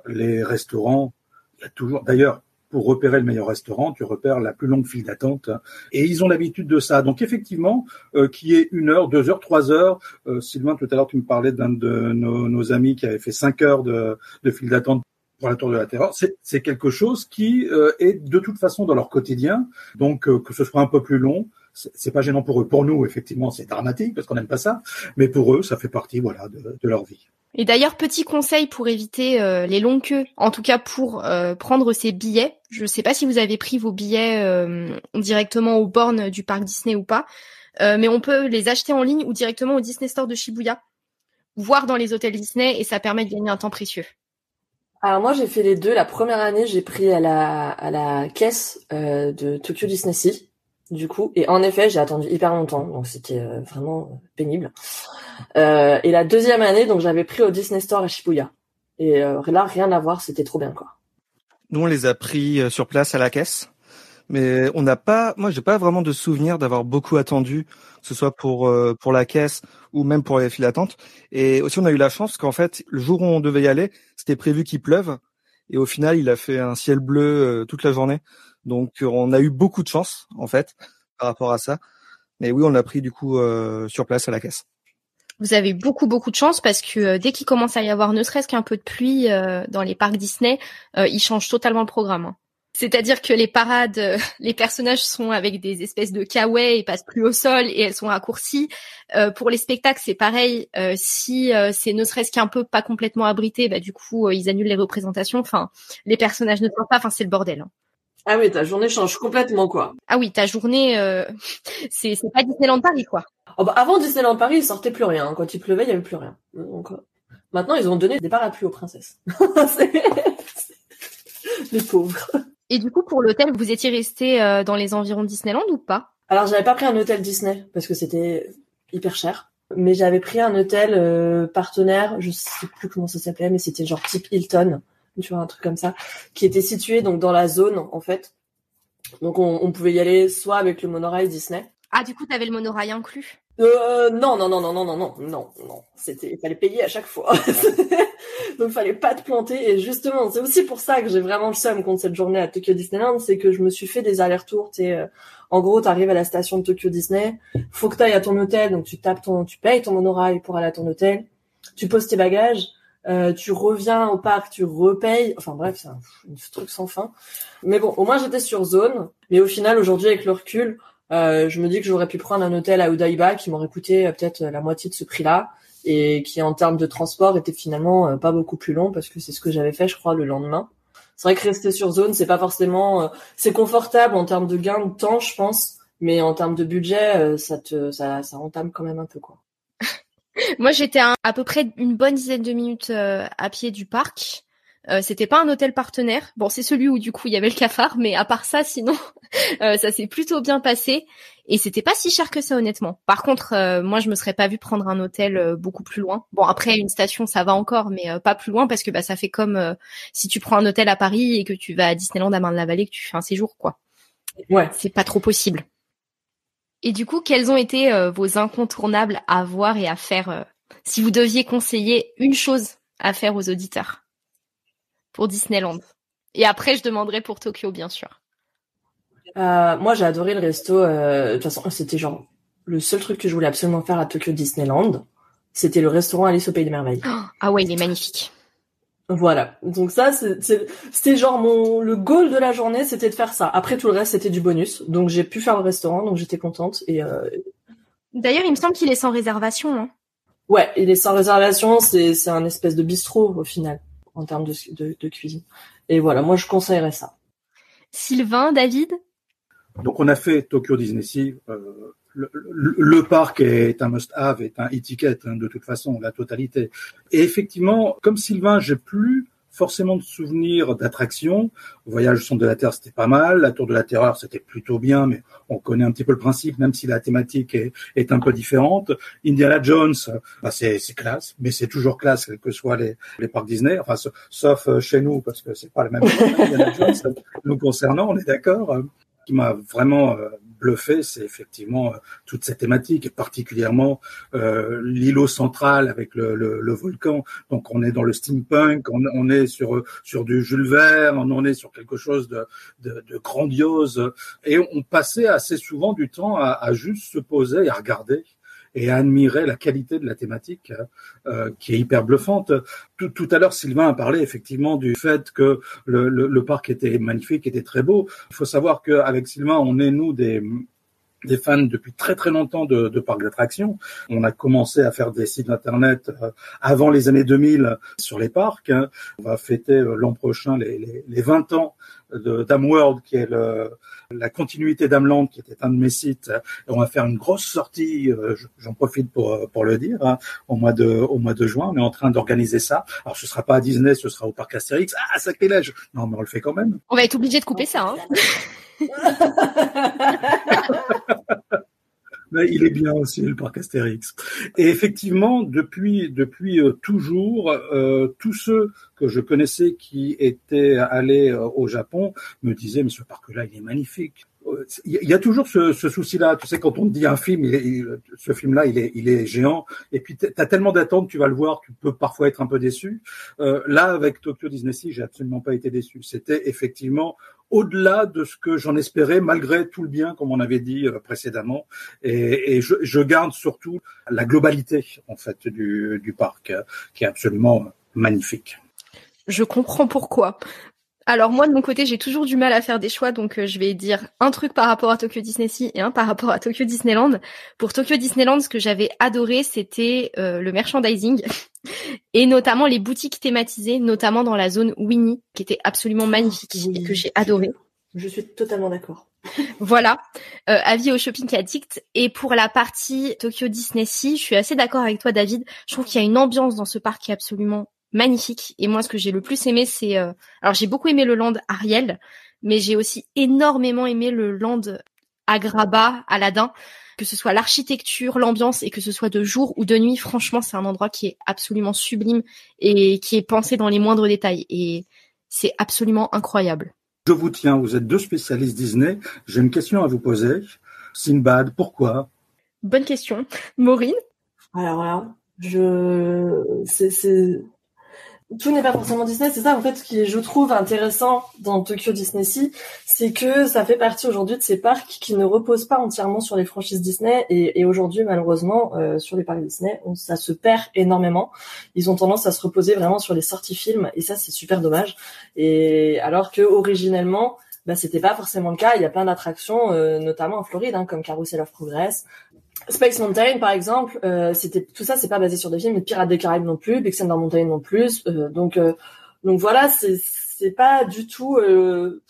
les restaurants, il y a toujours. D'ailleurs, pour repérer le meilleur restaurant, tu repères la plus longue file d'attente. Et ils ont l'habitude de ça. Donc effectivement, euh, qui est une heure, deux heures, trois heures. Euh, Sylvain, tout à l'heure, tu me parlais d'un de nos, nos, amis qui avait fait cinq heures de, de file d'attente pour la Tour de la Terreur. C'est quelque chose qui euh, est de toute façon dans leur quotidien. Donc euh, que ce soit un peu plus long, c'est pas gênant pour eux. Pour nous, effectivement, c'est dramatique parce qu'on n'aime pas ça, mais pour eux, ça fait partie, voilà, de, de leur vie.
Et d'ailleurs, petit conseil pour éviter euh, les longues queues, en tout cas pour euh, prendre ces billets. Je ne sais pas si vous avez pris vos billets euh, directement aux bornes du parc Disney ou pas, euh, mais on peut les acheter en ligne ou directement au Disney Store de Shibuya, voire dans les hôtels Disney, et ça permet de gagner un temps précieux.
Alors moi, j'ai fait les deux. La première année, j'ai pris à la à la caisse euh, de Tokyo Disney Sea du coup. Et en effet, j'ai attendu hyper longtemps, donc c'était euh, vraiment pénible. Euh, et la deuxième année, donc j'avais pris au Disney Store à Shibuya. Et euh, là, rien à voir, c'était trop bien, quoi.
Nous, on les a pris euh, sur place à la caisse, mais on n'a pas. Moi, j'ai pas vraiment de souvenir d'avoir beaucoup attendu, que ce soit pour euh, pour la caisse ou même pour les files d'attente. Et aussi, on a eu la chance qu'en fait, le jour où on devait y aller, c'était prévu qu'il pleuve, et au final, il a fait un ciel bleu toute la journée. Donc on a eu beaucoup de chance en fait par rapport à ça. Mais oui, on l'a pris du coup euh, sur place à la caisse.
Vous avez beaucoup beaucoup de chance parce que euh, dès qu'il commence à y avoir ne serait-ce qu'un peu de pluie euh, dans les parcs Disney, euh, ils changent totalement le programme. Hein. C'est-à-dire que les parades, euh, les personnages sont avec des espèces de kawaii et passent plus au sol et elles sont raccourcies. Euh, pour les spectacles, c'est pareil. Euh, si c'est ne serait-ce qu'un peu pas complètement abrité, bah du coup ils annulent les représentations. Enfin, les personnages ne sortent pas. Enfin, c'est le bordel. Hein.
Ah oui, ta journée change complètement, quoi.
Ah oui, ta journée, euh, c'est c'est pas Disneyland Paris, quoi.
Oh bah, avant Disneyland Paris, il sortait plus rien. Quand il pleuvait, il y avait plus rien. Donc, euh, maintenant, ils ont donné des parapluies aux princesses. les pauvres.
Et du coup, pour l'hôtel, vous étiez resté euh, dans les environs de Disneyland ou pas?
Alors, j'avais pas pris un hôtel Disney parce que c'était hyper cher. Mais j'avais pris un hôtel euh, partenaire, je sais plus comment ça s'appelait, mais c'était genre type Hilton tu vois un truc comme ça qui était situé donc dans la zone en fait Donc on, on pouvait y aller soit avec le monorail Disney.
Ah, du coup, t'avais le monorail inclus?
Euh, non, non, non, non, non, non, non, non, non. C'était, il fallait payer à chaque fois. Donc fallait pas te planter. Et justement, c'est aussi pour ça que j'ai vraiment le seum contre cette journée à Tokyo Disneyland, c'est que je me suis fait des allers-retours. Euh, en gros, t'arrives à la station de Tokyo Disney, faut que t'ailles à ton hôtel, donc tu tapes ton, tu payes ton monorail pour aller à ton hôtel, tu poses tes bagages, euh, tu reviens au parc, tu repayes. Enfin bref, c'est un, truc sans fin. Mais bon, au moins j'étais sur zone. Mais au final, aujourd'hui, avec le recul, euh, je me dis que j'aurais pu prendre un hôtel à Odaiba qui m'aurait coûté euh, peut-être la moitié de ce prix-là et qui en termes de transport était finalement euh, pas beaucoup plus long parce que c'est ce que j'avais fait je crois le lendemain. C'est vrai que rester sur zone c'est pas forcément euh, c'est confortable en termes de gain de temps je pense mais en termes de budget ça te ça ça entame quand même un peu quoi.
Moi, j'étais à, à peu près une bonne dizaine de minutes euh, à pied du parc. Euh, c'était pas un hôtel partenaire. Bon, c'est celui où du coup il y avait le cafard, mais à part ça, sinon, euh, ça s'est plutôt bien passé. Et c'était pas si cher que ça, honnêtement. Par contre, euh, moi, je me serais pas vu prendre un hôtel euh, beaucoup plus loin. Bon, après une station, ça va encore, mais euh, pas plus loin parce que bah ça fait comme euh, si tu prends un hôtel à Paris et que tu vas à Disneyland à Marne-la-Vallée, que tu fais un séjour, quoi.
Ouais.
C'est pas trop possible. Et du coup, quels ont été euh, vos incontournables à voir et à faire euh, si vous deviez conseiller une chose à faire aux auditeurs pour Disneyland? Et après, je demanderai pour Tokyo, bien sûr.
Euh, moi j'ai adoré le resto. De toute façon c'était genre le seul truc que je voulais absolument faire à Tokyo Disneyland. C'était le restaurant Alice au Pays des Merveilles.
Ah ouais, il est magnifique.
Voilà. Donc ça, c'est- c'est- c'était genre mon le goal de la journée, c'était de faire ça. Après tout le reste, c'était du bonus. Donc j'ai pu faire le restaurant, donc j'étais contente. Et euh,
D'ailleurs, il me semble qu'il est sans réservation. Hein.
ouais, il est sans réservation. C'est c'est un espèce de bistrot au final en termes de, de, de cuisine. Et voilà, moi je conseillerais ça.
Sylvain, David?
Donc on a fait Tokyo Disney Sea. euh, le, le- le parc est un must-have, est un étiquette hein, de toute façon, la totalité. Et effectivement, comme Sylvain, j'ai plus forcément de souvenirs d'attractions. Voyage au centre de la Terre, c'était pas mal. La Tour de la Terreur, c'était plutôt bien, mais on connaît un petit peu le principe, même si la thématique est, est un peu différente. Indiana Jones, bah c'est classe, mais c'est toujours classe, quels que soient les, les parcs Disney. Enfin, sa- sauf euh, chez nous, parce que c'est pas la même chose. Indiana Jones, nous concernant, on est d'accord. euh, qui m'a vraiment euh, bluffé, c'est effectivement euh, toute cette thématique, et particulièrement euh, l'îlot central avec le, le, le volcan. Donc on est dans le steampunk, on, on est sur sur du Jules Verne, on en est sur quelque chose de, de, de grandiose, et on passait assez souvent du temps à, à juste se poser et à regarder et admirer la qualité de la thématique euh, qui est hyper bluffante. Tout, tout à l'heure, Sylvain a parlé effectivement du fait que le, le, le parc était magnifique, était très beau. Il faut savoir qu'avec Sylvain, on est nous des des fans depuis très très longtemps de, de parcs d'attractions. On a commencé à faire des sites internet euh, avant les années 2000 sur les parcs. hein. On va fêter euh, l'an prochain les, les, les 20 ans de d'Amworld, qui est le, la continuité d'Amland, qui était un de mes sites. Et on va faire une grosse sortie, euh, j'en profite pour, pour le dire, hein, au, mois de, au mois de juin. On est en train d'organiser ça. Alors ce sera pas à Disney, ce sera au parc Astérix. Ah, sacrilège Non, mais on le fait quand même.
On va être obligé de couper ça. Hein.
Il est bien aussi le parc Astérix. Et effectivement, depuis depuis euh, toujours, euh, tous ceux que je connaissais qui étaient allés euh, au Japon me disaient mais ce parc-là il est magnifique. Il y a toujours ce, ce souci-là, tu sais, quand on te dit un film, il est- ce film-là, il est, il est géant, et puis tu as tellement d'attentes, tu vas le voir, tu peux parfois être un peu déçu. Euh, là, avec Tokyo Disney Sea, j'ai absolument pas été déçu. C'était effectivement au-delà de ce que j'en espérais, malgré tout le bien, comme on avait dit euh, précédemment. Et, et je, je garde surtout la globalité, en fait, du, du parc, euh, qui est absolument magnifique.
Je comprends pourquoi. Alors moi de mon côté j'ai toujours du mal à faire des choix donc euh, je vais dire un truc par rapport à Tokyo Disney Sea et un par rapport à Tokyo Disneyland. Pour Tokyo Disneyland ce que j'avais adoré c'était euh, le merchandising et notamment les boutiques thématisées notamment dans la zone Winnie qui était absolument magnifique
oui.
et que j'ai adoré.
Je suis totalement d'accord.
Voilà, euh, avis au shopping addict. Et pour la partie Tokyo Disney Sea, je suis assez d'accord avec toi, David. Je trouve qu'il y a une ambiance dans ce parc qui est absolument magnifique. Et moi, ce que j'ai le plus aimé, c'est... euh, Alors, j'ai beaucoup aimé le land Ariel, mais j'ai aussi énormément aimé le land Agrabah, Aladdin. Que ce soit l'architecture, l'ambiance, et que ce soit de jour ou de nuit, franchement, c'est un endroit qui est absolument sublime et qui est pensé dans les moindres détails. Et c'est absolument incroyable.
Je vous tiens, vous êtes deux spécialistes Disney. J'ai une question à vous poser. Sinbad, pourquoi?
Bonne question. Maureen?
Alors là, je, c'est, tout n'est pas forcément Disney, c'est ça en fait ce qui je trouve intéressant dans Tokyo Disney Sea, c'est que ça fait partie aujourd'hui de ces parcs qui ne reposent pas entièrement sur les franchises Disney et, aujourd'hui malheureusement euh, sur les parcs Disney ça se perd énormément. Ils ont tendance à se reposer vraiment sur les sorties films et ça c'est super dommage. Et alors que originellement bah, c'était pas forcément le cas. Il y a plein d'attractions, euh, notamment en Floride, hein, comme Carousel of Progress, Space Mountain, par exemple, euh, c'était tout ça, c'est pas basé sur des films, Pirates des Caraïbes non plus, Big Thunder Mountain non plus. Euh, donc, euh, donc voilà, c'est c'est pas du tout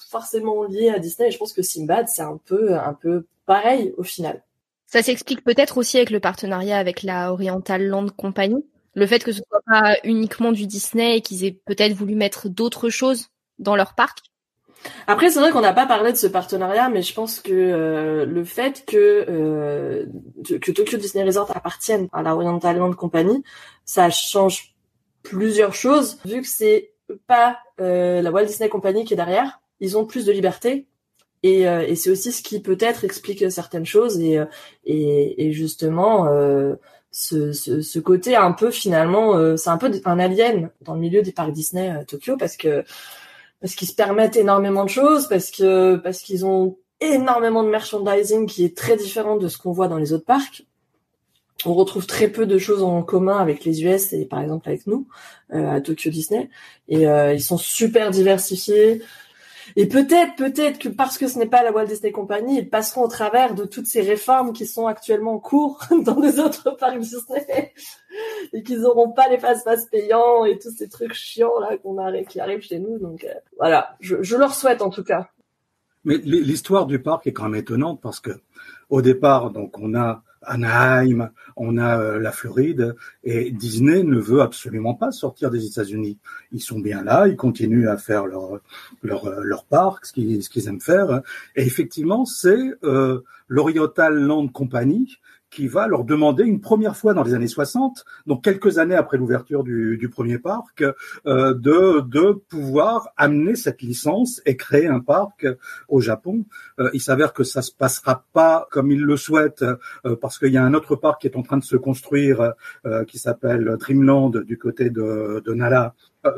forcément lié à Disney. Et je pense que Simbad, c'est un peu un peu pareil au final.
Ça s'explique peut-être aussi avec le partenariat avec la Oriental Land Company, le fait que ce soit pas uniquement du Disney et qu'ils aient peut-être voulu mettre d'autres choses dans leur parc.
Après, c'est vrai qu'on n'a pas parlé de ce partenariat, mais je pense que euh, le fait que euh, que Tokyo Disney Resort appartienne à la Oriental Land Company, ça change plusieurs choses. Vu que c'est pas euh, la Walt Disney Company qui est derrière, ils ont plus de liberté. Et, et c'est aussi ce qui peut-être explique certaines choses et, et, et justement ce, ce, ce, côté un peu finalement c'est un peu un alien dans le milieu des parcs Disney Tokyo parce que parce qu'ils se permettent énormément de choses, parce que parce qu'ils ont énormément de merchandising qui est très différent de ce qu'on voit dans les autres parcs. On retrouve très peu de choses en commun avec les US et par exemple avec nous euh, à Tokyo Disney. Et euh, ils sont super diversifiés. Et peut-être, peut-être que parce que ce n'est pas la Walt Disney Company, ils passeront au travers de toutes ces réformes qui sont actuellement en cours dans les autres parcs Disney et qu'ils n'auront pas les fast-pass payants et tous ces trucs chiants là qu'on arrive, qui arrivent chez nous. Donc euh, voilà, je, je leur souhaite en tout cas.
Mais l'histoire du parc est quand même étonnante parce que au départ, donc on a Anaheim, on a euh, la Floride, et Disney ne veut absolument pas sortir des États-Unis. Ils sont bien là, ils continuent à faire leur leur, euh, leur parc, ce qu'ils aiment faire. Et effectivement, c'est euh, l'Oriental Land Company qui va leur demander une première fois dans les années 60, donc quelques années après l'ouverture du, premier parc, euh, de, pouvoir amener cette licence et créer un parc au Japon. Euh, il s'avère que ça se passera pas comme ils le souhaitent, euh, parce qu'il y a un autre parc qui est en train de se construire, qui s'appelle Dreamland du côté de, de euh,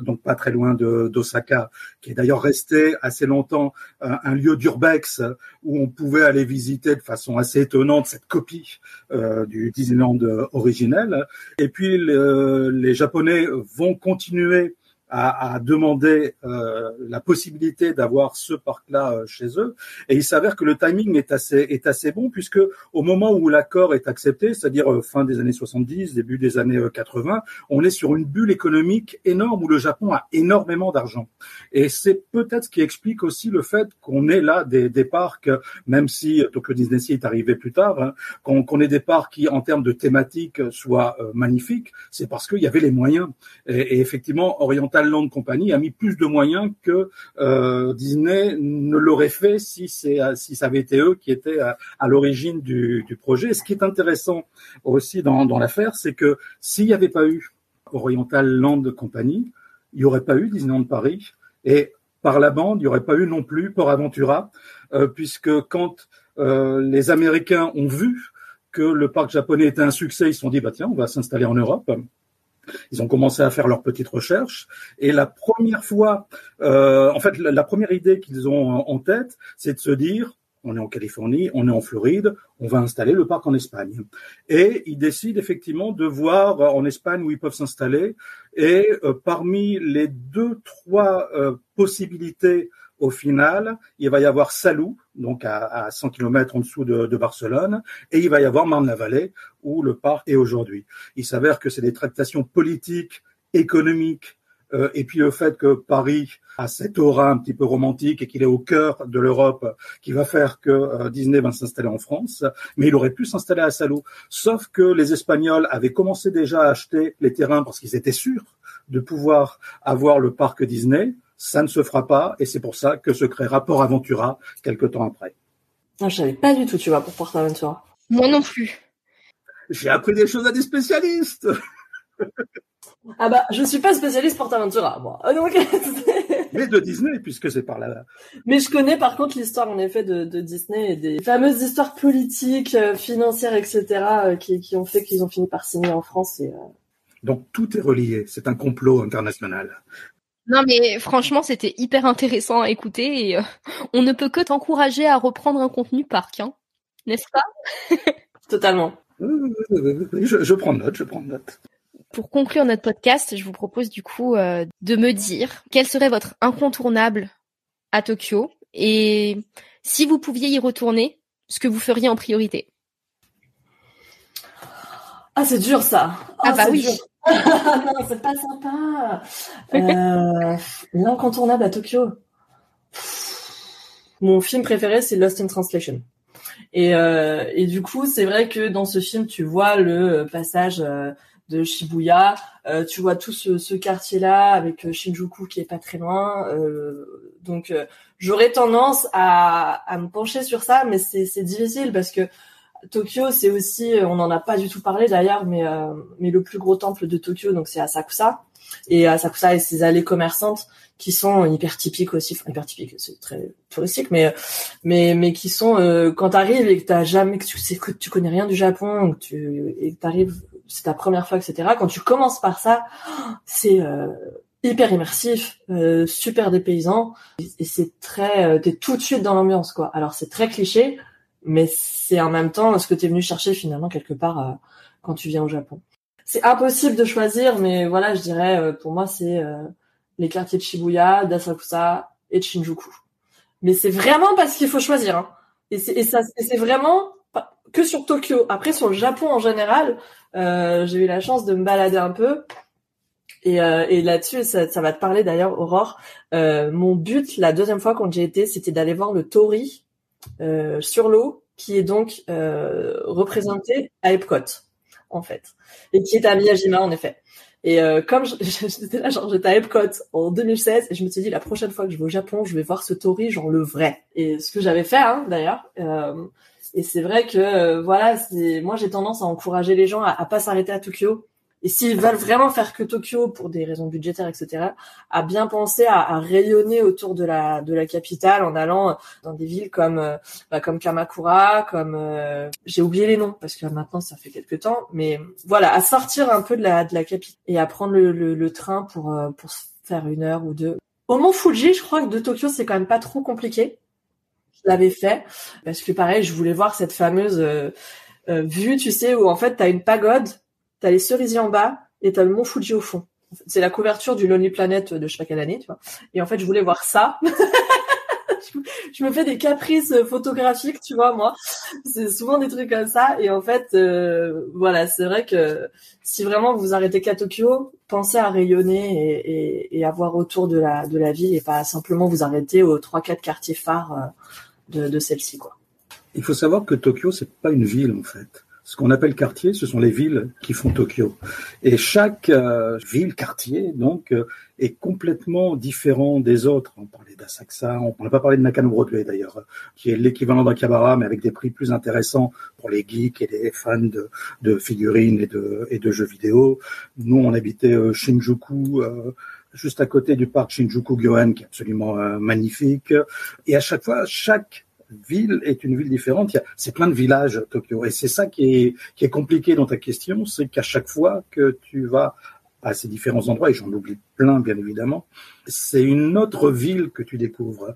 donc pas très loin d'Osaka, qui est d'ailleurs resté assez longtemps un, un lieu d'urbex où on pouvait aller visiter de façon assez étonnante cette copie euh, du Disneyland originel. Et puis les Japonais vont continuer à, à demander euh, la possibilité d'avoir ce parc-là euh, chez eux. Et il s'avère que le timing est assez est assez bon puisque au moment où l'accord est accepté, c'est-à-dire euh, fin des années 70, début des années 80, on est sur une bulle économique énorme où le Japon a énormément d'argent. Et c'est peut-être ce qui explique aussi le fait qu'on ait là des, des parcs, même si Tokyo Disney Sea est arrivé plus tard, hein, qu'on ait des parcs qui, en termes de thématiques, soient magnifiques. C'est parce qu'il y avait les moyens. Et, et effectivement, Oriental Land Company a mis plus de moyens que euh, Disney ne l'aurait fait si c'est si ça avait été eux qui étaient à, l'origine du, projet. ce qui est intéressant aussi dans, dans l'affaire, c'est que s'il n'y avait pas eu Oriental Land Company, il n'y aurait pas eu Disneyland Paris et par la bande, il n'y aurait pas eu non plus Port Aventura, euh, puisque quand euh, les Américains ont vu que le parc japonais était un succès, ils se sont dit bah tiens, on va s'installer en Europe. Ils ont commencé à faire leurs petites recherches et la première fois, euh, en fait, la, première idée qu'ils ont en tête, c'est de se dire on est en Californie, on est en Floride, on va installer le parc en Espagne. Et ils décident effectivement de voir en Espagne où ils peuvent s'installer. Et euh, parmi les deux, trois euh, possibilités au final, il va y avoir Salou, donc à, à 100 km en dessous de, de, Barcelone, et il va y avoir Marne-la-Vallée, où le parc est aujourd'hui. Il s'avère que c'est des tractations politiques, économiques, euh, et puis le fait que Paris a cette aura un petit peu romantique et qu'il est au cœur de l'Europe, qui va faire que euh, Disney va s'installer en France, mais il aurait pu s'installer à Salou. Sauf que les Espagnols avaient commencé déjà à acheter les terrains parce qu'ils étaient sûrs de pouvoir avoir le parc Disney ça ne se fera pas et c'est pour ça que se créera Port Aventura quelque temps après.
Non, je savais pas du tout, tu vois, pour Port Aventura.
Moi non plus.
J'ai appris des choses à des spécialistes.
ah bah, je suis pas spécialiste Port Aventura, moi. Ah, donc,
mais de Disney, puisque c'est par là.
Mais je connais par contre l'histoire en effet de, de, Disney et des fameuses histoires politiques, euh, financières, etc., euh, qui, qui, ont fait qu'ils ont fini par signer en France. Et, euh,
Donc tout est relié. C'est un complot international.
Non mais franchement c'était hyper intéressant à écouter et on ne peut que t'encourager à reprendre un contenu parc, hein, n'est-ce pas?
Totalement.
Je, je prends note, je prends note.
Pour conclure notre podcast, je vous propose du coup euh, de me dire quel serait votre incontournable à Tokyo et si vous pouviez y retourner, ce que vous feriez en priorité.
Ah, c'est dur ça.
ah bah oui.
non, c'est pas sympa. Euh, L'incontournable à Tokyo. Mon film préféré, c'est Lost in Translation. Et, euh, et du coup, c'est vrai que dans ce film, tu vois le passage euh, de Shibuya. Euh, tu vois tout ce, quartier-là avec euh, Shinjuku qui est pas très loin. Donc j'aurais tendance à, à me pencher sur ça, mais c'est difficile parce que Tokyo, c'est aussi, on n'en a pas du tout parlé d'ailleurs, mais mais le plus gros temple de Tokyo, donc c'est Asakusa. Et Asakusa et ses allées commerçantes qui sont hyper typiques aussi, enfin hyper typiques, c'est très touristique, mais mais mais qui sont euh, quand t'arrives et que t'as jamais, que tu sais que tu connais rien du Japon, que tu et que t'arrives c'est ta première fois, etc. Quand tu commences par ça, c'est euh, hyper immersif, euh, super dépaysant, et c'est très, euh, t'es tout de suite dans l'ambiance, quoi. Alors c'est très cliché, mais c'est en même temps ce que t'es venu chercher finalement quelque part euh, quand tu viens au Japon. C'est impossible de choisir, mais voilà, je dirais, euh, pour moi, c'est les quartiers de Shibuya, d'Asakusa et de Shinjuku. Mais c'est vraiment parce qu'il faut choisir, hein. Et c'est vraiment que sur Tokyo. Après, sur le Japon en général, euh, j'ai eu la chance de me balader un peu. Et, euh, et là-dessus, ça, ça, va te parler d'ailleurs, Aurore. Euh, mon but, la deuxième fois quand j'ai été, c'était d'aller voir le Tori euh, sur l'eau, qui est donc euh, représenté à Epcot, en fait, et qui est à Miyajima, en effet. Et euh, comme j'étais là, genre j'étais à Epcot en 2016, et je me suis dit la prochaine fois que je vais au Japon, je vais voir ce Tori, genre le vrai. Et ce que j'avais fait, hein, d'ailleurs. Euh, et c'est vrai que euh, voilà, c'est moi j'ai tendance à encourager les gens à, à pas s'arrêter à Tokyo. Et s'ils veulent vraiment faire que Tokyo pour des raisons budgétaires, etc., à bien penser à, à, rayonner autour de la de la capitale en allant dans des villes comme euh, bah, comme Kamakura, comme euh, j'ai oublié les noms parce que maintenant ça fait quelques temps, mais voilà, à sortir un peu de la de la capitale et à prendre le, le, le train pour pour faire une heure ou deux. Au Mont Fuji, je crois que de Tokyo c'est quand même pas trop compliqué l'avais fait parce que pareil, je voulais voir cette fameuse euh, euh, vue, tu sais, où en fait t'as une pagode, t'as les cerisiers en bas et t'as le mont Fuji au fond. C'est la couverture du Lonely Planet de je année, tu vois. Et en fait, je voulais voir ça. je me fais des caprices photographiques, tu vois, moi. C'est souvent des trucs comme ça. Et en fait, euh, voilà, c'est vrai que si vraiment vous arrêtez qu'à Tokyo, pensez à rayonner et, et, à voir autour de la, de la ville et pas simplement vous arrêter aux trois, quatre quartiers phares de, de celle-ci. Quoi.
Il faut savoir que Tokyo, c'est pas une ville en fait. Ce qu'on appelle quartier, ce sont les villes qui font Tokyo. Et chaque euh, ville, quartier, donc, euh, est complètement différent des autres. On parlait d'Asakusa, on n'a pas parlé de Nakano Broadway d'ailleurs, qui est l'équivalent d'Akihabara, mais avec des prix plus intéressants pour les geeks et les fans de, de figurines et de, et de jeux vidéo. Nous, on habitait euh, Shinjuku, juste à côté du parc Shinjuku Gyoen, qui est absolument magnifique. Et à chaque fois, chaque ville est une ville différente. C'est plein de villages Tokyo, et c'est ça qui est qui est compliqué dans ta question, c'est qu'à chaque fois que tu vas à ces différents endroits, et j'en oublie plein bien évidemment, c'est une autre ville que tu découvres.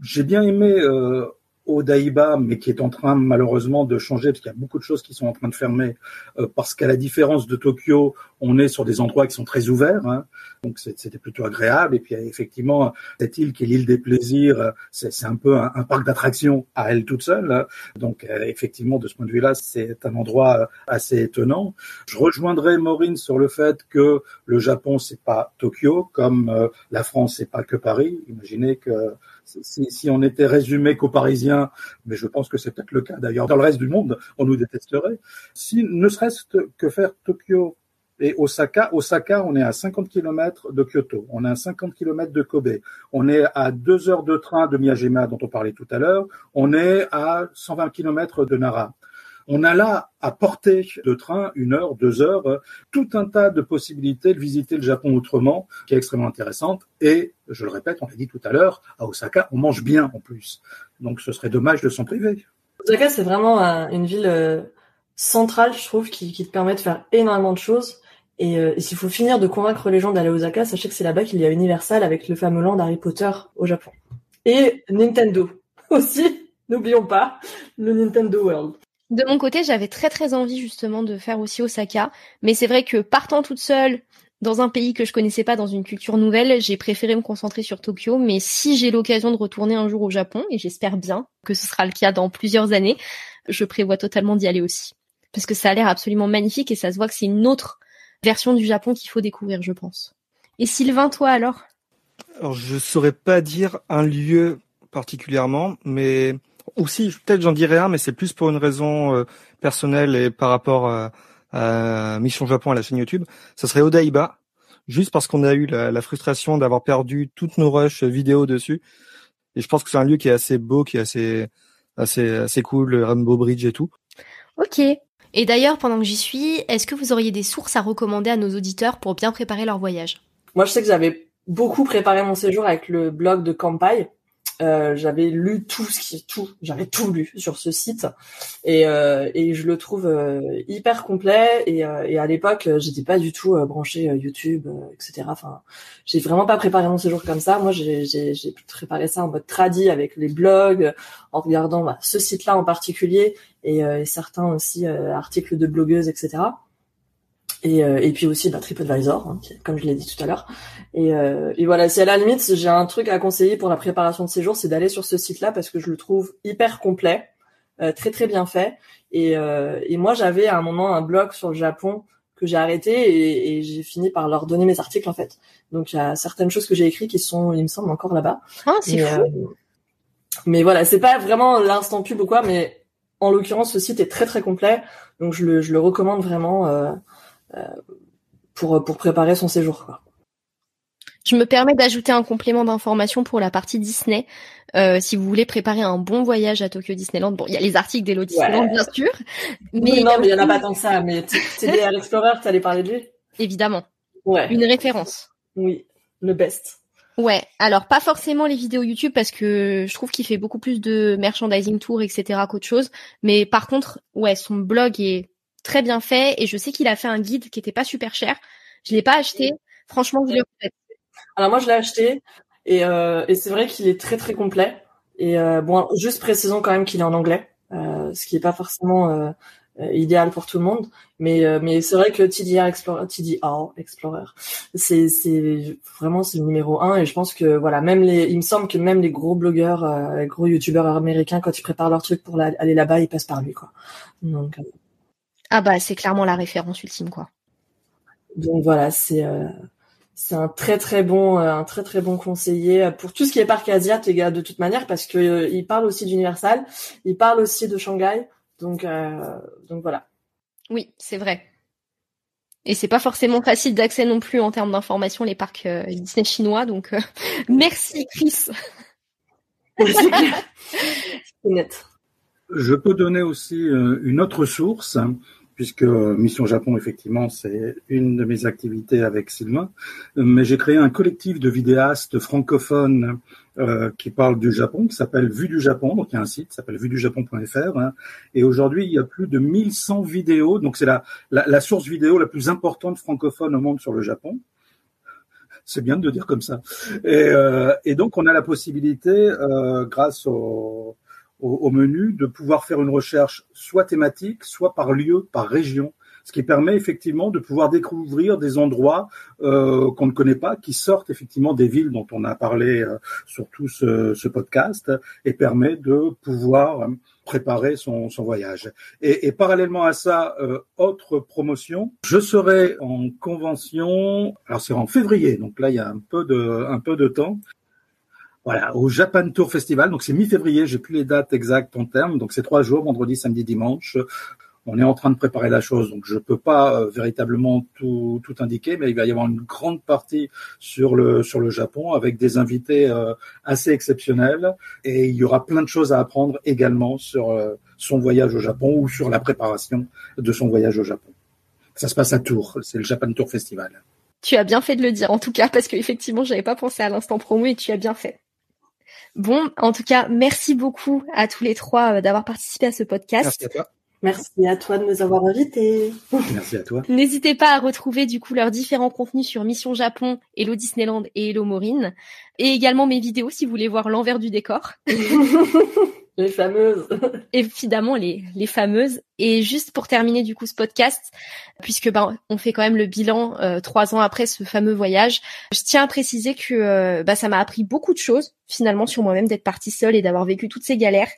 J'ai bien aimé euh, Odaiba, mais qui est en train malheureusement de changer parce qu'il y a beaucoup de choses qui sont en train de fermer. Euh, parce qu'à la différence de Tokyo, on est sur des endroits qui sont très ouverts, hein, donc c'était plutôt agréable. Et puis effectivement, cette île qui est l'île des plaisirs, c'est un peu un, parc d'attractions à elle toute seule. Hein. Donc euh, effectivement, de ce point de vue-là, c'est un endroit assez étonnant. Je rejoindrai Maureen sur le fait que le Japon c'est pas Tokyo, comme euh, la France c'est pas que Paris. Imaginez que si, on était résumé qu'aux Parisiens, mais je pense que c'est peut-être le cas d'ailleurs dans le reste du monde, on nous détesterait. Si ne serait-ce que faire Tokyo et Osaka, Osaka, on est à 50 km de Kyoto, on est à 50 km de Kobe, on est à deux heures de train de Miyajima dont on parlait tout à l'heure, on est à 120 km de Nara. On a là à portée de train une heure, deux heures, tout un tas de possibilités de visiter le Japon autrement, qui est extrêmement intéressante. Et je le répète, on l'a dit tout à l'heure, à Osaka, on mange bien en plus. Donc ce serait dommage de s'en priver.
Osaka, c'est vraiment une ville euh, centrale, je trouve, qui, te permet de faire énormément de choses. Euh, et, s'il faut finir de convaincre les gens d'aller à Osaka, sachez que c'est là-bas qu'il y a Universal avec le fameux land Harry Potter au Japon. Et Nintendo aussi, n'oublions pas, le Nintendo World.
De mon côté, j'avais très très envie justement de faire aussi Osaka, mais c'est vrai que partant toute seule dans un pays que je connaissais pas, dans une culture nouvelle, j'ai préféré me concentrer sur Tokyo. Mais si j'ai l'occasion de retourner un jour au Japon, et j'espère bien que ce sera le cas dans plusieurs années, je prévois totalement d'y aller aussi. Parce que ça a l'air absolument magnifique et ça se voit que c'est une autre version du Japon qu'il faut découvrir, je pense. Et Sylvain, toi alors?
Alors je saurais pas dire un lieu particulièrement, mais aussi peut-être j'en dirais un, mais c'est plus pour une raison euh, personnelle et par rapport à euh, Mission Japon à la chaîne YouTube, ça serait Odaiba, juste parce qu'on a eu la, frustration d'avoir perdu toutes nos rushs vidéo dessus. Et je pense que c'est un lieu qui est assez beau, qui est assez assez assez cool, Rainbow Bridge et tout.
Ok. Et d'ailleurs, pendant que j'y suis, est-ce que vous auriez des sources à recommander à nos auditeurs pour bien préparer leur voyage?
Moi, je sais que j'avais beaucoup préparé mon séjour avec le blog de Kampai, euh, j'avais lu tout ce qui tout j'avais tout lu sur ce site. Et euh, et je le trouve euh, hyper complet. Et, et à l'époque j'étais pas du tout branché YouTube etc enfin j'ai vraiment pas préparé mon séjour comme ça. Moi j'ai j'ai préparé ça en mode tradi avec les blogs en regardant bah, ce site là en particulier et, et certains aussi articles de blogueuses etc et, euh, et puis aussi bah, TripAdvisor, hein, comme je l'ai dit tout à l'heure. Et, euh, et, voilà, si à la limite j'ai un truc à conseiller pour la préparation de séjour, c'est d'aller sur ce site-là parce que je le trouve hyper complet, euh, très très bien fait. Et, euh, et moi j'avais à un moment un blog sur le Japon que j'ai arrêté et, et j'ai fini par leur donner mes articles en fait. Donc il y a certaines choses que j'ai écrites qui sont, il me semble, encore là-bas.
Ah, c'est fou. Euh,
mais voilà, c'est pas vraiment l'instant pub ou quoi, mais en l'occurrence ce site est très très complet, donc je le, je le recommande vraiment. Euh, pour pour préparer son séjour. Quoi.
Je me permets d'ajouter un complément d'information pour la partie Disney. Euh, si vous voulez préparer un bon voyage à Tokyo Disneyland, bon, il y a les articles d'Hello Disneyland bien sûr,
mais non, mais il y en a pas tant que ça. Mais TDR Explorer, tu allais parler de lui?
Évidemment. Ouais. Une référence.
Oui, le best.
Ouais, alors pas forcément les vidéos YouTube parce que je trouve qu'il fait beaucoup plus de merchandising tour, etc. qu'autre chose. Mais par contre, ouais, son blog est très bien fait et je sais qu'il a fait un guide qui était pas super cher. Je l'ai pas acheté. Franchement, vous le
Alors moi, je l'ai acheté et, euh, et c'est vrai qu'il est très très complet. Et euh, bon, juste précisons quand même qu'il est en anglais, euh, ce qui est pas forcément idéal pour tout le monde. Mais mais c'est vrai que TDR Explorer, TDR Explorer, c'est vraiment c'est le numéro un. Et je pense que voilà, même les, il me semble que même les gros blogueurs, gros youtubeurs américains, quand ils préparent leur truc pour aller là-bas, ils passent par lui quoi. Donc
ah bah c'est clairement la référence ultime quoi.
Donc voilà, c'est euh, c'est un très très bon euh, un très très bon conseiller pour tout ce qui est parc asiat les gars de toute manière parce que euh, il parle aussi d'Universal, il parle aussi de Shanghai. Donc donc voilà.
Oui, c'est vrai. Et c'est pas forcément facile d'accès non plus en termes d'information les parcs Disney chinois donc merci Chris.
c'est net.
Je peux donner aussi une autre source puisque Mission Japon, effectivement, c'est une de mes activités avec Sylvain. Mais j'ai créé un collectif de vidéastes francophones euh, qui parlent du Japon, qui s'appelle Vue du Japon. Donc, il y a un site qui s'appelle vudujapon.fr. Hein. Et aujourd'hui, il y a plus de 1100 vidéos. Donc, c'est la, la, source vidéo la plus importante francophone au monde sur le Japon. C'est bien de dire comme ça. Et, euh, donc, on a la possibilité, euh, grâce au au, menu de pouvoir faire une recherche soit thématique, soit par lieu, par région, ce qui permet effectivement de pouvoir découvrir des endroits euh, qu'on ne connaît pas, qui sortent effectivement des villes dont on a parlé euh, sur tout ce, ce, podcast, et permet de pouvoir préparer son, son voyage. Et, et, parallèlement à ça, euh, autre promotion, je serai en convention, alors c'est en février, donc là il y a un peu de, un peu de temps, voilà, au Japan Tour Festival. Donc c'est mi-février, j'ai plus les dates exactes en termes. Donc c'est trois jours, vendredi, samedi, dimanche. On est en train de préparer la chose, donc je peux pas euh, véritablement tout, indiquer, mais il va y avoir une grande partie sur le Japon avec des invités euh, assez exceptionnels et il y aura plein de choses à apprendre également sur euh, son voyage au Japon ou sur la préparation de son voyage au Japon. Ça se passe à Tours, c'est le Japan Tour Festival.
Tu as bien fait de le dire, en tout cas, parce qu'effectivement, j'avais pas pensé à l'instant promo et tu as bien fait. Bon, en tout cas, merci beaucoup à tous les trois d'avoir participé à ce podcast.
Merci à toi.
Merci à toi de nous avoir invités.
Merci à toi.
N'hésitez pas à retrouver du coup leurs différents contenus sur Mission Japon, Hello Disneyland et Hello Maureen. Et également mes vidéos si vous voulez voir l'envers du décor.
les fameuses.
Évidemment, les, les fameuses. Et juste pour terminer du coup ce podcast, puisque ben on fait quand même le bilan euh, trois ans après ce fameux voyage, je tiens à préciser que euh, bah, ça m'a appris beaucoup de choses finalement sur moi-même d'être partie seule et d'avoir vécu toutes ces galères.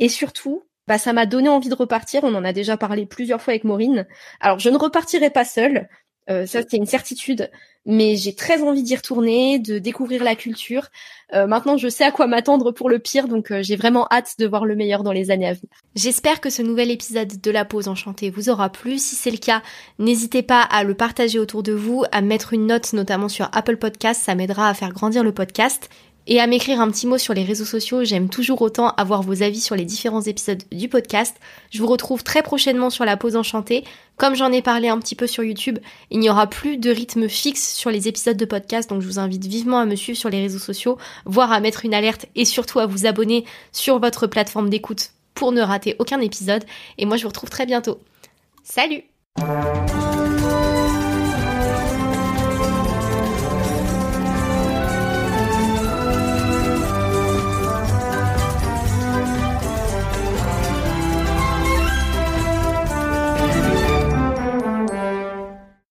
Et surtout, bah, ça m'a donné envie de repartir. On en a déjà parlé plusieurs fois avec Maureen. Alors, je ne repartirai pas seule. Euh, ça, c'est une certitude. Mais j'ai très envie d'y retourner, de découvrir la culture. Euh, maintenant, je sais à quoi m'attendre pour le pire, donc euh, j'ai vraiment hâte de voir le meilleur dans les années à venir. J'espère que ce nouvel épisode de La Pause Enchantée vous aura plu. Si c'est le cas, n'hésitez pas à le partager autour de vous, à mettre une note notamment sur Apple Podcast, ça m'aidera à faire grandir le podcast et à m'écrire un petit mot sur les réseaux sociaux. J'aime toujours autant avoir vos avis sur les différents épisodes du podcast. Je vous retrouve très prochainement sur la pause enchantée. Comme j'en ai parlé un petit peu sur YouTube, il n'y aura plus de rythme fixe sur les épisodes de podcast, donc je vous invite vivement à me suivre sur les réseaux sociaux, voire à mettre une alerte et surtout à vous abonner sur votre plateforme d'écoute pour ne rater aucun épisode. Et moi je vous retrouve très bientôt. Salut